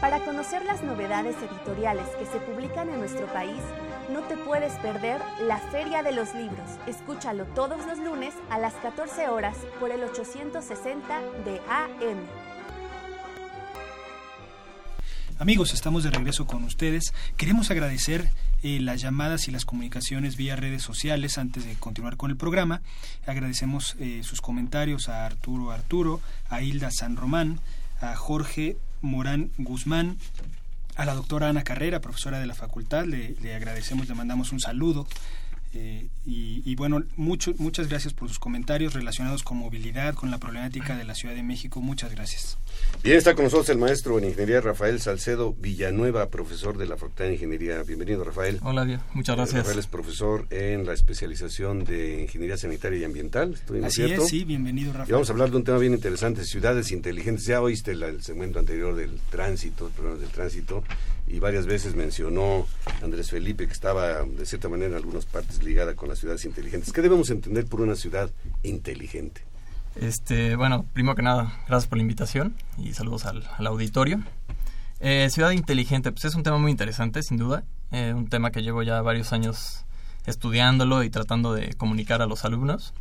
Para conocer las novedades editoriales que se publican en nuestro país, no te puedes perder la Feria de los Libros. Escúchalo todos los lunes a las 14 horas por el 860 de AM.
Amigos, estamos de regreso con ustedes. Queremos agradecer eh, las llamadas y las comunicaciones vía redes sociales antes de continuar con el programa. Agradecemos eh, sus comentarios a Arturo Arturo, a Hilda San Román, a Jorge Morán Guzmán, a la doctora Ana Carrera, profesora de la facultad, le, le agradecemos, le mandamos un saludo. Eh, y, bueno, mucho, muchas gracias por sus comentarios relacionados con movilidad, con la problemática de la Ciudad de México. Muchas gracias.
Bien, está con nosotros el maestro en Ingeniería Rafael Salcedo Villanueva, profesor de la Facultad de Ingeniería. Bienvenido, Rafael.
Hola, Dios. Muchas gracias.
Rafael es profesor en la especialización de Ingeniería Sanitaria y Ambiental.
¿Estoy Así es, sí, bienvenido, Rafael.
Y vamos a hablar de un tema bien interesante, ciudades inteligentes. Ya oíste el segmento anterior del tránsito, el problema del tránsito y varias veces mencionó Andrés Felipe que estaba de cierta manera en algunas partes ligada con las ciudades inteligentes. ¿Qué debemos entender por una ciudad inteligente?
Este, bueno, primero que nada, gracias por la invitación y saludos al, auditorio. Eh, ciudad inteligente, pues es un tema muy interesante, sin duda. Eh, un tema que llevo ya varios años estudiándolo y tratando de comunicar a los alumnos.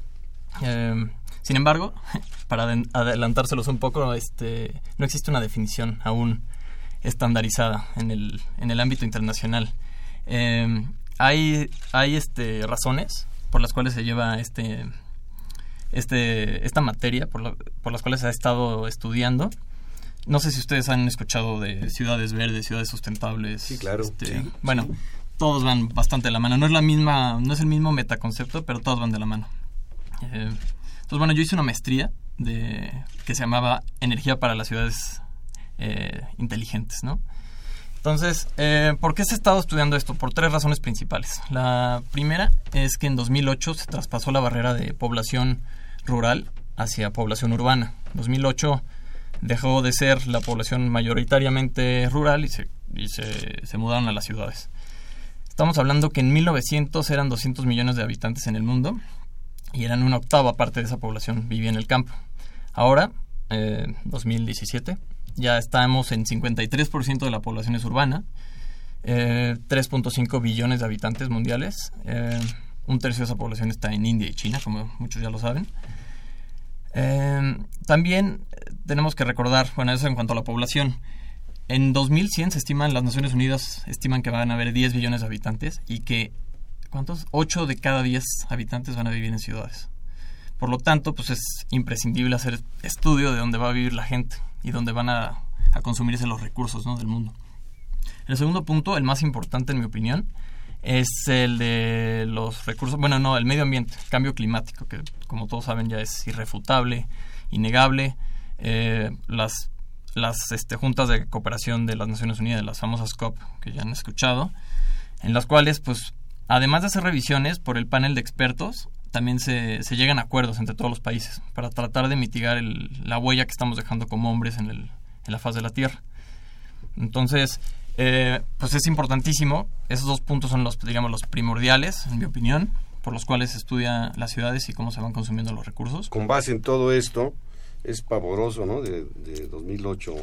Eh, sin embargo, [LAUGHS] para adelantárselos un poco, este, no existe una definición aún estandarizada en el, en el ámbito internacional. hay hay este, razones por las cuales se lleva este, este, esta materia por, por las cuales ha estado estudiando. No sé si ustedes han escuchado de ciudades verdes, ciudades sustentables.
Sí, claro.
Este, bueno, todos van bastante de la mano. No es la misma, no es el mismo metaconcepto, pero todos van de la mano. Eh, entonces, bueno, yo hice una maestría de que se llamaba Energía para las ciudades eh, inteligentes, ¿no? Entonces, eh, ¿por qué se ha estado estudiando esto? Por tres razones principales. La primera es que en 2008 se traspasó la barrera de población rural hacia población urbana. 2008 dejó de ser la población mayoritariamente rural y se, y se, mudaron a las ciudades. Estamos hablando que en 1900 eran 200 millones de habitantes en el mundo y eran una octava parte de esa población vivía en el campo. Ahora, eh, 2017, ya estamos en 53% de la población es urbana, 3.5 eh, billones de habitantes mundiales, eh, un tercio de esa población está en India y China, como muchos ya lo saben. Eh, también tenemos que recordar, bueno, eso en cuanto a la población. En 2100 se estiman, las Naciones Unidas estiman que van a haber 10 billones de habitantes y que, ¿cuántos? 8 de cada 10 habitantes van a vivir en ciudades. Por lo tanto, pues es imprescindible hacer estudio de dónde va a vivir la gente y dónde van a, consumirse los recursos del mundo. El segundo punto, el más importante en mi opinión, es el de los recursos, bueno, no, el medio ambiente, cambio climático, que como todos saben ya es irrefutable, innegable. Eh, las las este, juntas de cooperación de las Naciones Unidas, las famosas COP, que ya han escuchado, en las cuales, pues, además de hacer revisiones por el panel de expertos, también se, se llegan a acuerdos entre todos los países para tratar de mitigar la huella que estamos dejando como hombres en, el, en la faz de la Tierra. Entonces, eh, pues es importantísimo. Esos dos puntos son los, digamos, los primordiales, en mi opinión, por los cuales se estudia las ciudades y cómo se van consumiendo los recursos.
Con base en todo esto, es pavoroso, ¿no? De, de 2008,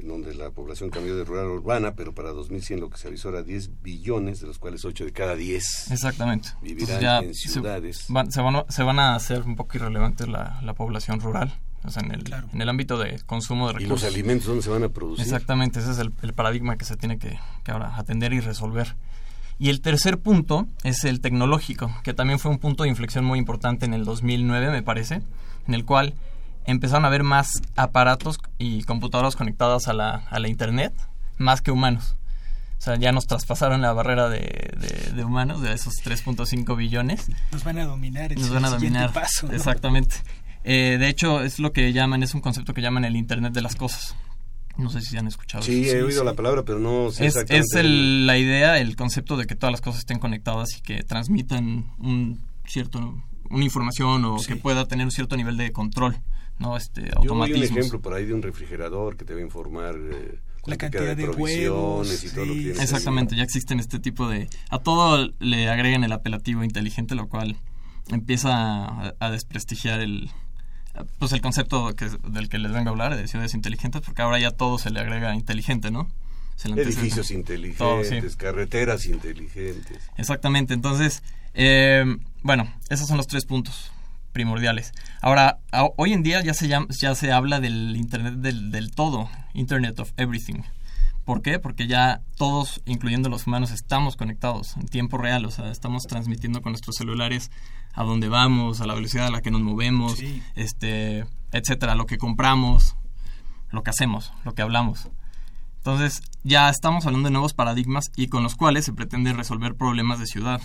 en donde la población cambió de rural a urbana, pero para 2100 lo que se avisó era 10 billones, de los cuales 8 de cada 10
Exactamente.
vivirán en ciudades.
Se van, se, van a, se van a hacer un poco irrelevantes la, la población rural o sea, en el, en el ámbito de consumo de recursos.
¿Y los alimentos dónde se van a producir?
Exactamente, ese es el, paradigma que se tiene que, ahora atender y resolver. Y el tercer punto es el tecnológico, que también fue un punto de inflexión muy importante en el 2009, me parece, en el cual empezaron a haber más aparatos y computadoras conectadas a la, a la Internet, más que humanos. O sea, ya nos traspasaron la barrera de, de, humanos, de esos 3.5 billones.
Nos van a dominar.
Nos van a dominar. Paso, Exactamente. Eh, de hecho, es lo que llaman, es un concepto que llaman el Internet de las cosas. No sé si han escuchado.
Sí, he oído la palabra, pero no sé
es, Es la idea, el concepto de que todas las cosas estén conectadas y que transmitan un cierto una información o que pueda tener un cierto nivel de control, no este Yo un
ejemplo por ahí de un refrigerador que te va a informar eh,
la cantidad de, huevos.
y todo lo que
Exactamente, ya existen este tipo de a todo le agregan el apelativo inteligente, lo cual empieza a desprestigiar el pues el concepto que, del que les vengo a hablar de ciudades inteligentes, porque ahora ya todo se le agrega inteligente, ¿no?
Edificios inteligentes, carreteras inteligentes.
Exactamente, entonces, eh, bueno, esos son los tres puntos primordiales. Ahora, hoy en día ya se, llama, ya se habla del Internet del, del todo, Internet of Everything. ¿Por qué? Porque ya todos, incluyendo los humanos, estamos conectados en tiempo real, o sea, estamos transmitiendo con nuestros celulares a dónde vamos, a la velocidad a la que nos movemos, este, etcétera, lo que compramos, lo que hacemos, lo que hablamos. Entonces, ya estamos hablando de nuevos paradigmas y con los cuales se pretende resolver problemas de ciudad.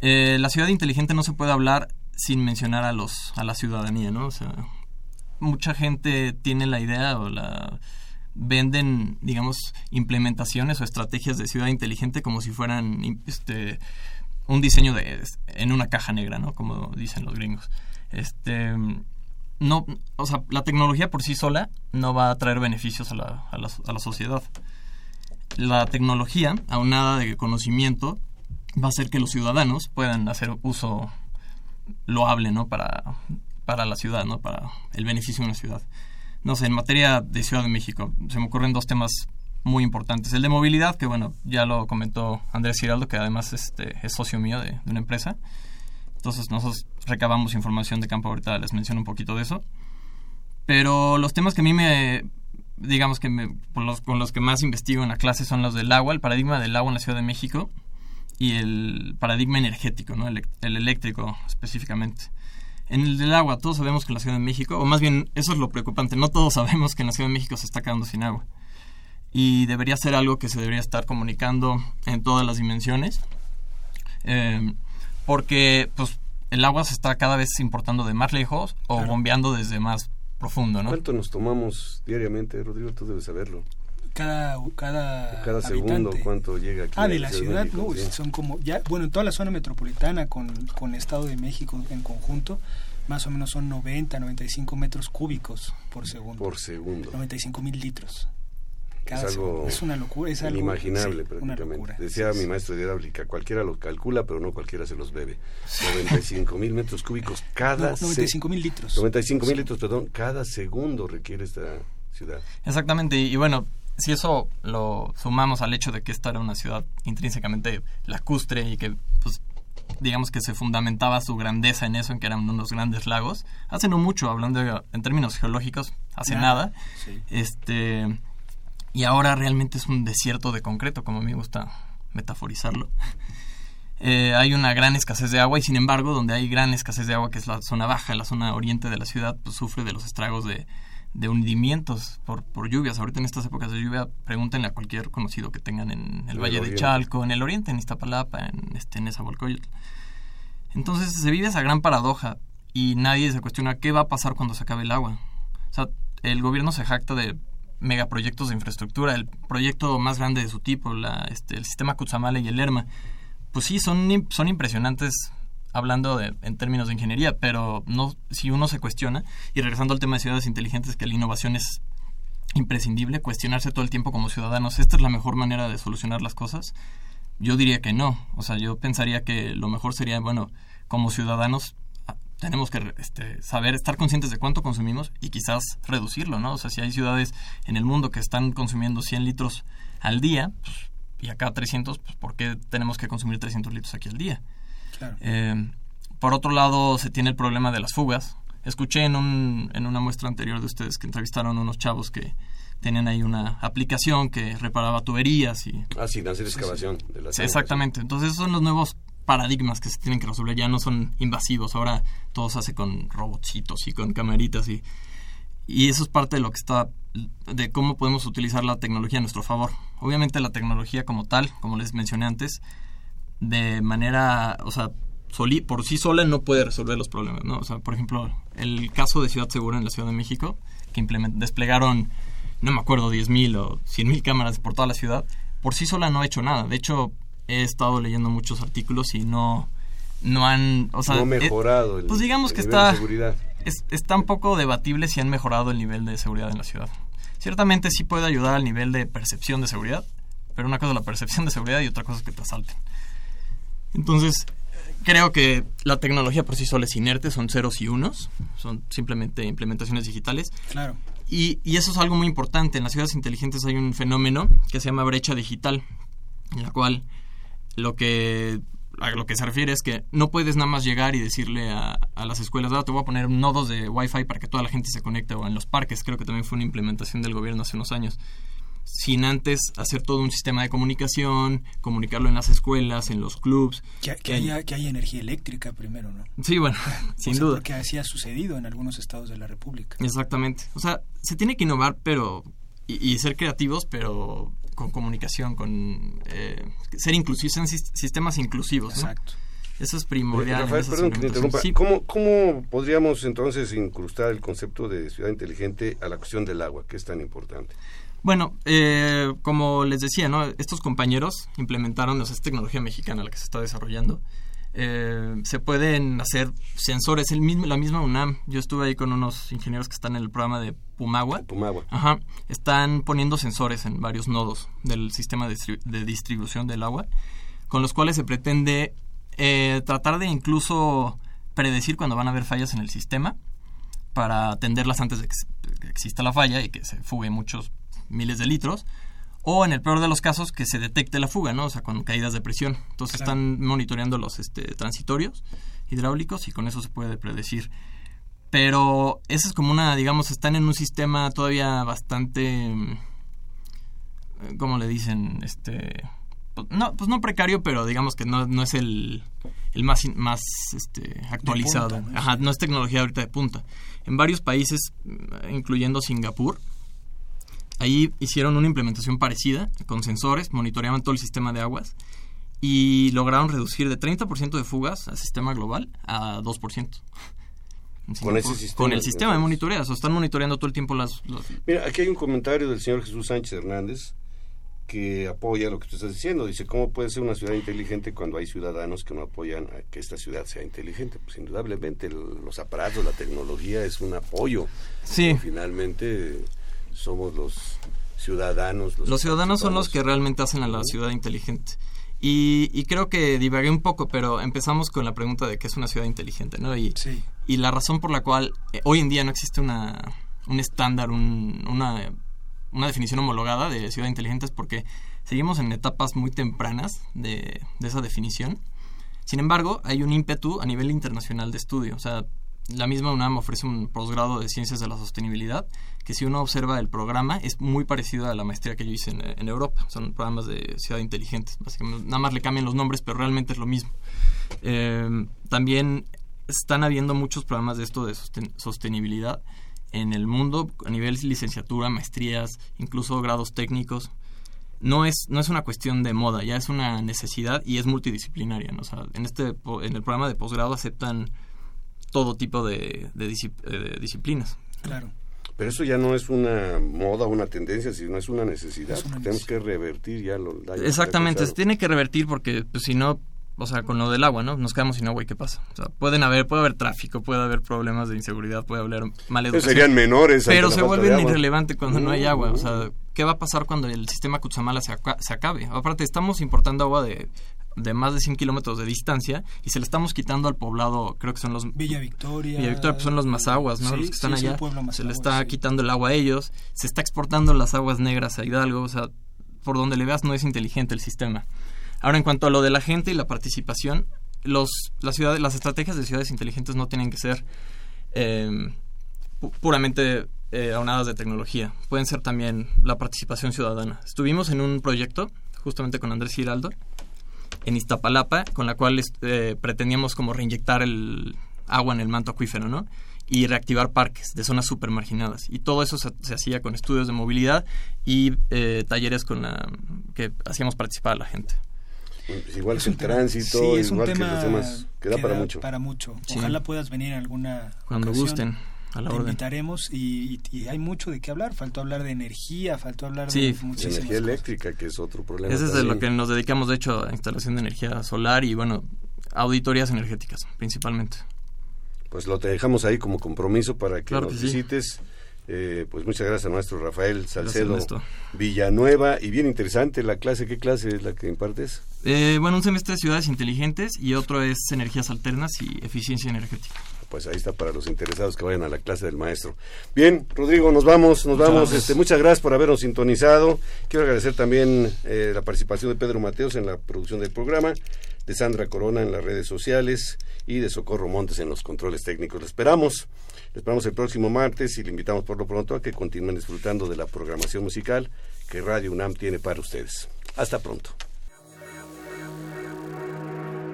Eh, la ciudad inteligente no se puede hablar sin mencionar a los a la ciudadanía, ¿no? O sea, mucha gente tiene la idea o la venden, digamos, implementaciones o estrategias de ciudad inteligente como si fueran este un diseño de en una caja negra, ¿no? Como dicen los gringos. Este no, o sea, la tecnología por sí sola no va a traer beneficios a la, a la, a la sociedad. la tecnología, aunada de conocimiento, va a hacer que los ciudadanos puedan hacer uso loable, ¿no? Para, para la ciudad, ¿no? Para el beneficio de una ciudad. No sé, en materia de Ciudad de México, se me ocurren dos temas muy importantes. El de movilidad, que bueno, ya lo comentó Andrés Giraldo, que además este, es socio mío de, una empresa. Entonces nosotros recabamos información de campo, ahorita les menciono un poquito de eso. Pero los temas que a mí me, digamos que con los que más investigo en la clase son los del agua, el paradigma del agua en la Ciudad de México y el paradigma energético, ¿no? el, el eléctrico específicamente. En el del agua, todos sabemos que en la Ciudad de México, o más bien eso es lo preocupante, no todos sabemos que en la Ciudad de México se está quedando sin agua y debería ser algo que se debería estar comunicando en todas las dimensiones eh, porque pues el agua se está cada vez importando de más lejos o bombeando desde más profundo, ¿no?
¿Cuánto nos tomamos diariamente, Rodrigo? Tú debes saberlo.
Cada, cada,
cada segundo cuánto llega aquí
ah de la ciudad, no, son como ya bueno en toda la zona metropolitana con, con Estado de México en conjunto más o menos son 90 95 metros cúbicos por segundo.
Por segundo.
95 mil litros.
Es algo
es una locura, es algo
inimaginable prácticamente. Decía mi maestro de hidráulica, cualquiera lo calcula, pero no cualquiera se los bebe. 95 mil metros cúbicos cada...
95 mil litros.
95 mil litros, perdón, cada segundo requiere esta ciudad.
Exactamente, y, bueno, si eso lo sumamos al hecho de que esta era una ciudad intrínsecamente lacustre y que pues digamos que se fundamentaba su grandeza en eso, en que eran unos grandes lagos. Hace no mucho, hablando en términos geológicos, hace nada. Este, y ahora realmente es un desierto de concreto, como me gusta metaforizarlo. [LAUGHS] Eh, hay una gran escasez de agua y sin embargo donde hay gran escasez de agua, que es la zona baja, la zona oriente de la ciudad, pues sufre de los estragos de, de hundimientos por, por lluvias. Ahorita en estas épocas de lluvia, pregúntenle a cualquier conocido que tengan en el Valle de Chalco, en el oriente, en Iztapalapa, en, este, en. Entonces se vive esa gran paradoja y nadie se cuestiona qué va a pasar cuando se acabe el agua. O sea, el gobierno se jacta de megaproyectos de infraestructura, el proyecto más grande de su tipo, la, este, el sistema Kutsamale y el ERMA, pues sí, son, son impresionantes hablando de, en términos de ingeniería, pero no si uno se cuestiona, y regresando al tema de ciudades inteligentes, que la innovación es imprescindible, cuestionarse todo el tiempo como ciudadanos, ¿esta es la mejor manera de solucionar las cosas? Yo diría que no, o sea, yo pensaría que lo mejor sería, bueno, como ciudadanos tenemos que este, saber, estar conscientes de cuánto consumimos y quizás reducirlo, ¿no? O sea, si hay ciudades en el mundo que están consumiendo 100 litros al día pues, y acá 300, pues ¿por qué tenemos que consumir 300 litros aquí al día? Eh, por otro lado, se tiene el problema de las fugas. Escuché en, un, en una muestra anterior de ustedes que entrevistaron unos chavos que tenían ahí una aplicación que reparaba tuberías y...
Ah, sí, hacer excavación. De
las exactamente. Entonces, esos son los nuevos paradigmas que se tienen que resolver ya no son invasivos, ahora todo se hace con robotcitos y con camaritas y, y eso es parte de lo que está de cómo podemos utilizar la tecnología a nuestro favor. Obviamente la tecnología como tal, como les mencioné antes, de manera, o sea, por sí sola no puede resolver los problemas, ¿no? O sea, por ejemplo, el caso de Ciudad Segura en la Ciudad de México, que desplegaron, no me acuerdo, 10.000 o 100.000 cámaras por toda la ciudad, por sí sola no ha hecho nada. De hecho, he estado leyendo muchos artículos y no no han o sea
no mejorado el,
pues digamos que está Es, está un poco debatible si han mejorado el nivel de seguridad en la ciudad ciertamente sí puede ayudar al nivel de percepción de seguridad pero una cosa es la percepción de seguridad y otra cosa es que te asalten entonces creo que la tecnología por sí sola es inerte son ceros y unos son simplemente implementaciones digitales.
Claro.
Y, y eso es algo muy importante. En las ciudades inteligentes hay un fenómeno que se llama brecha digital en la cual lo que a lo que se refiere es que no puedes nada más llegar y decirle a, las escuelas, ah, te voy a poner nodos de Wi-Fi para que toda la gente se conecte o en los parques, creo que también fue una implementación del gobierno hace unos años, sin antes hacer todo un sistema de comunicación, comunicarlo en las escuelas, en los clubs.
Que, que, haya, que haya energía eléctrica primero, ¿no?
Sí, bueno, [LAUGHS] [LAUGHS] sin duda.
Porque así ha sucedido en algunos estados de la República.
Exactamente. O sea, se tiene que innovar, pero... y ser creativos, pero con comunicación, con eh, ser inclusivos, sean sistemas inclusivos.
Exacto.
Eso es primordial.
Rafael, perdón que te interrumpa. ¿Cómo, ¿Cómo podríamos entonces incrustar el concepto de ciudad inteligente a la cuestión del agua, que es tan importante?
Bueno, eh, como les decía, ¿no? estos compañeros implementaron, o sea, es tecnología mexicana la que se está desarrollando, eh, se pueden hacer sensores. El mismo, la misma UNAM, yo estuve ahí con unos ingenieros que están en el programa de Pumagua.
Pumagua.
Ajá. Están poniendo sensores en varios nodos del sistema de, distribución del agua, con los cuales se pretende eh, tratar de incluso predecir cuando van a haber fallas en el sistema para atenderlas antes de que exista la falla y que se fugue muchos miles de litros o en el peor de los casos que se detecte la fuga, ¿no? O sea, con caídas de presión. Entonces están monitoreando los este, transitorios hidráulicos y con eso se puede predecir. Pero eso es como una, digamos, están en un sistema todavía bastante, mm, ¿cómo le dicen? Este, pues no, pues no precario, pero digamos que no, no es el, el más, más este, actualizado. Ajá, no es tecnología ahorita de punta. En varios países, mm, incluyendo Singapur, Ahí hicieron una implementación parecida con sensores, monitoreaban todo el sistema de aguas y lograron reducir de 30% de fugas al sistema global a 2%.
Con, ese sistema,
con el sistema de monitoreo, o están monitoreando todo el tiempo las,
Mira, aquí hay un comentario del señor Jesús Sánchez Hernández que apoya lo que tú estás diciendo. Dice, ¿cómo puede ser una ciudad inteligente cuando hay ciudadanos que no apoyan a que esta ciudad sea inteligente? Pues indudablemente los aparatos, la tecnología es un apoyo.
Sí.
Finalmente somos los ciudadanos.
Los, ciudadanos son los que realmente hacen a la ciudad inteligente. Y, creo que divagué un poco, pero empezamos con la pregunta de qué es una ciudad inteligente, ¿no? Y, y la razón por la cual eh, hoy en día no existe una, un estándar, una, una definición homologada de ciudad inteligente es porque seguimos en etapas muy tempranas de, de esa definición. Sin embargo, hay un ímpetu a nivel internacional de estudio. O sea, la misma UNAM ofrece un posgrado de Ciencias de la Sostenibilidad, que si uno observa el programa es muy parecido a la maestría que yo hice en, Europa. Son programas de ciudad inteligente. Básicamente, nada más le cambian los nombres, pero realmente es lo mismo. Eh, también están habiendo muchos programas de esto de sostenibilidad en el mundo a nivel licenciatura, maestrías, incluso grados técnicos. No es, no es una cuestión de moda, ya es una necesidad y es multidisciplinaria. ¿no? Sea, en, este, en el programa de posgrado aceptan todo tipo de, de, disciplinas.
Claro.
Pero eso ya no es una moda, una tendencia, sino es una necesidad. Tenemos que revertir ya lo...
Exactamente, se tiene que revertir porque pues, si no, o sea, con lo del agua, ¿no? Nos quedamos sin agua y ¿qué pasa? O sea, pueden haber, puede haber tráfico, puede haber problemas de inseguridad, puede haber mal educación.
serían menores.
Pero se vuelven irrelevantes cuando no hay agua. O sea, ¿qué va a pasar cuando el sistema Cuchamala se, se acabe? Aparte, estamos importando agua de de más de 100 kilómetros de distancia y se le estamos quitando al poblado, creo que son los...
Villa Victoria.
Villa Victoria pues son los Mazaguas, ¿no? los que están allá. se le está quitando el agua a ellos, se está exportando las aguas negras a Hidalgo, o sea, por donde le veas no es inteligente el sistema. Ahora, en cuanto a lo de la gente y la participación, los, las, ciudades, las estrategias de ciudades inteligentes no tienen que ser em, puramente eh, aunadas de tecnología. Pueden ser también la participación ciudadana. Estuvimos en un proyecto justamente con Andrés Giraldo en Iztapalapa, con la cual este, pretendíamos como reinyectar el agua en el manto acuífero, ¿no? Y reactivar parques de zonas súper marginadas. Y todo eso se, hacía con estudios de movilidad y eh, talleres con la, que hacíamos participar a la gente.
Pues igual que el tránsito,
es
igual
que
los demás, que, da para mucho.
Para mucho. Ojalá puedas venir en alguna
Cuando gusten. A la
te
orden.
invitaremos y, hay mucho de qué hablar. Faltó hablar de energía, faltó hablar de
energía eléctrica, que es otro problema.
Ese es de lo que nos dedicamos, de hecho, a instalación de energía solar y, bueno, auditorías energéticas, principalmente.
Pues lo te dejamos ahí como compromiso para que nos visites. Eh, pues muchas gracias a nuestro Rafael Salcedo Villanueva. Y bien interesante la clase. ¿Qué clase es la que impartes?
Eh, bueno, un semestre de ciudades inteligentes y otro es energías alternas y eficiencia energética
pues ahí está para los interesados que vayan a la clase del maestro. Bien, Rodrigo, nos vamos, nos vamos. Este, muchas gracias por habernos sintonizado. Quiero agradecer también eh, la participación de Pedro Mateos en la producción del programa, de Sandra Corona en las redes sociales y de Socorro Montes en los controles técnicos. Le esperamos, le esperamos el próximo martes y le invitamos por lo pronto a que continúen disfrutando de la programación musical que Radio UNAM tiene para ustedes. Hasta pronto.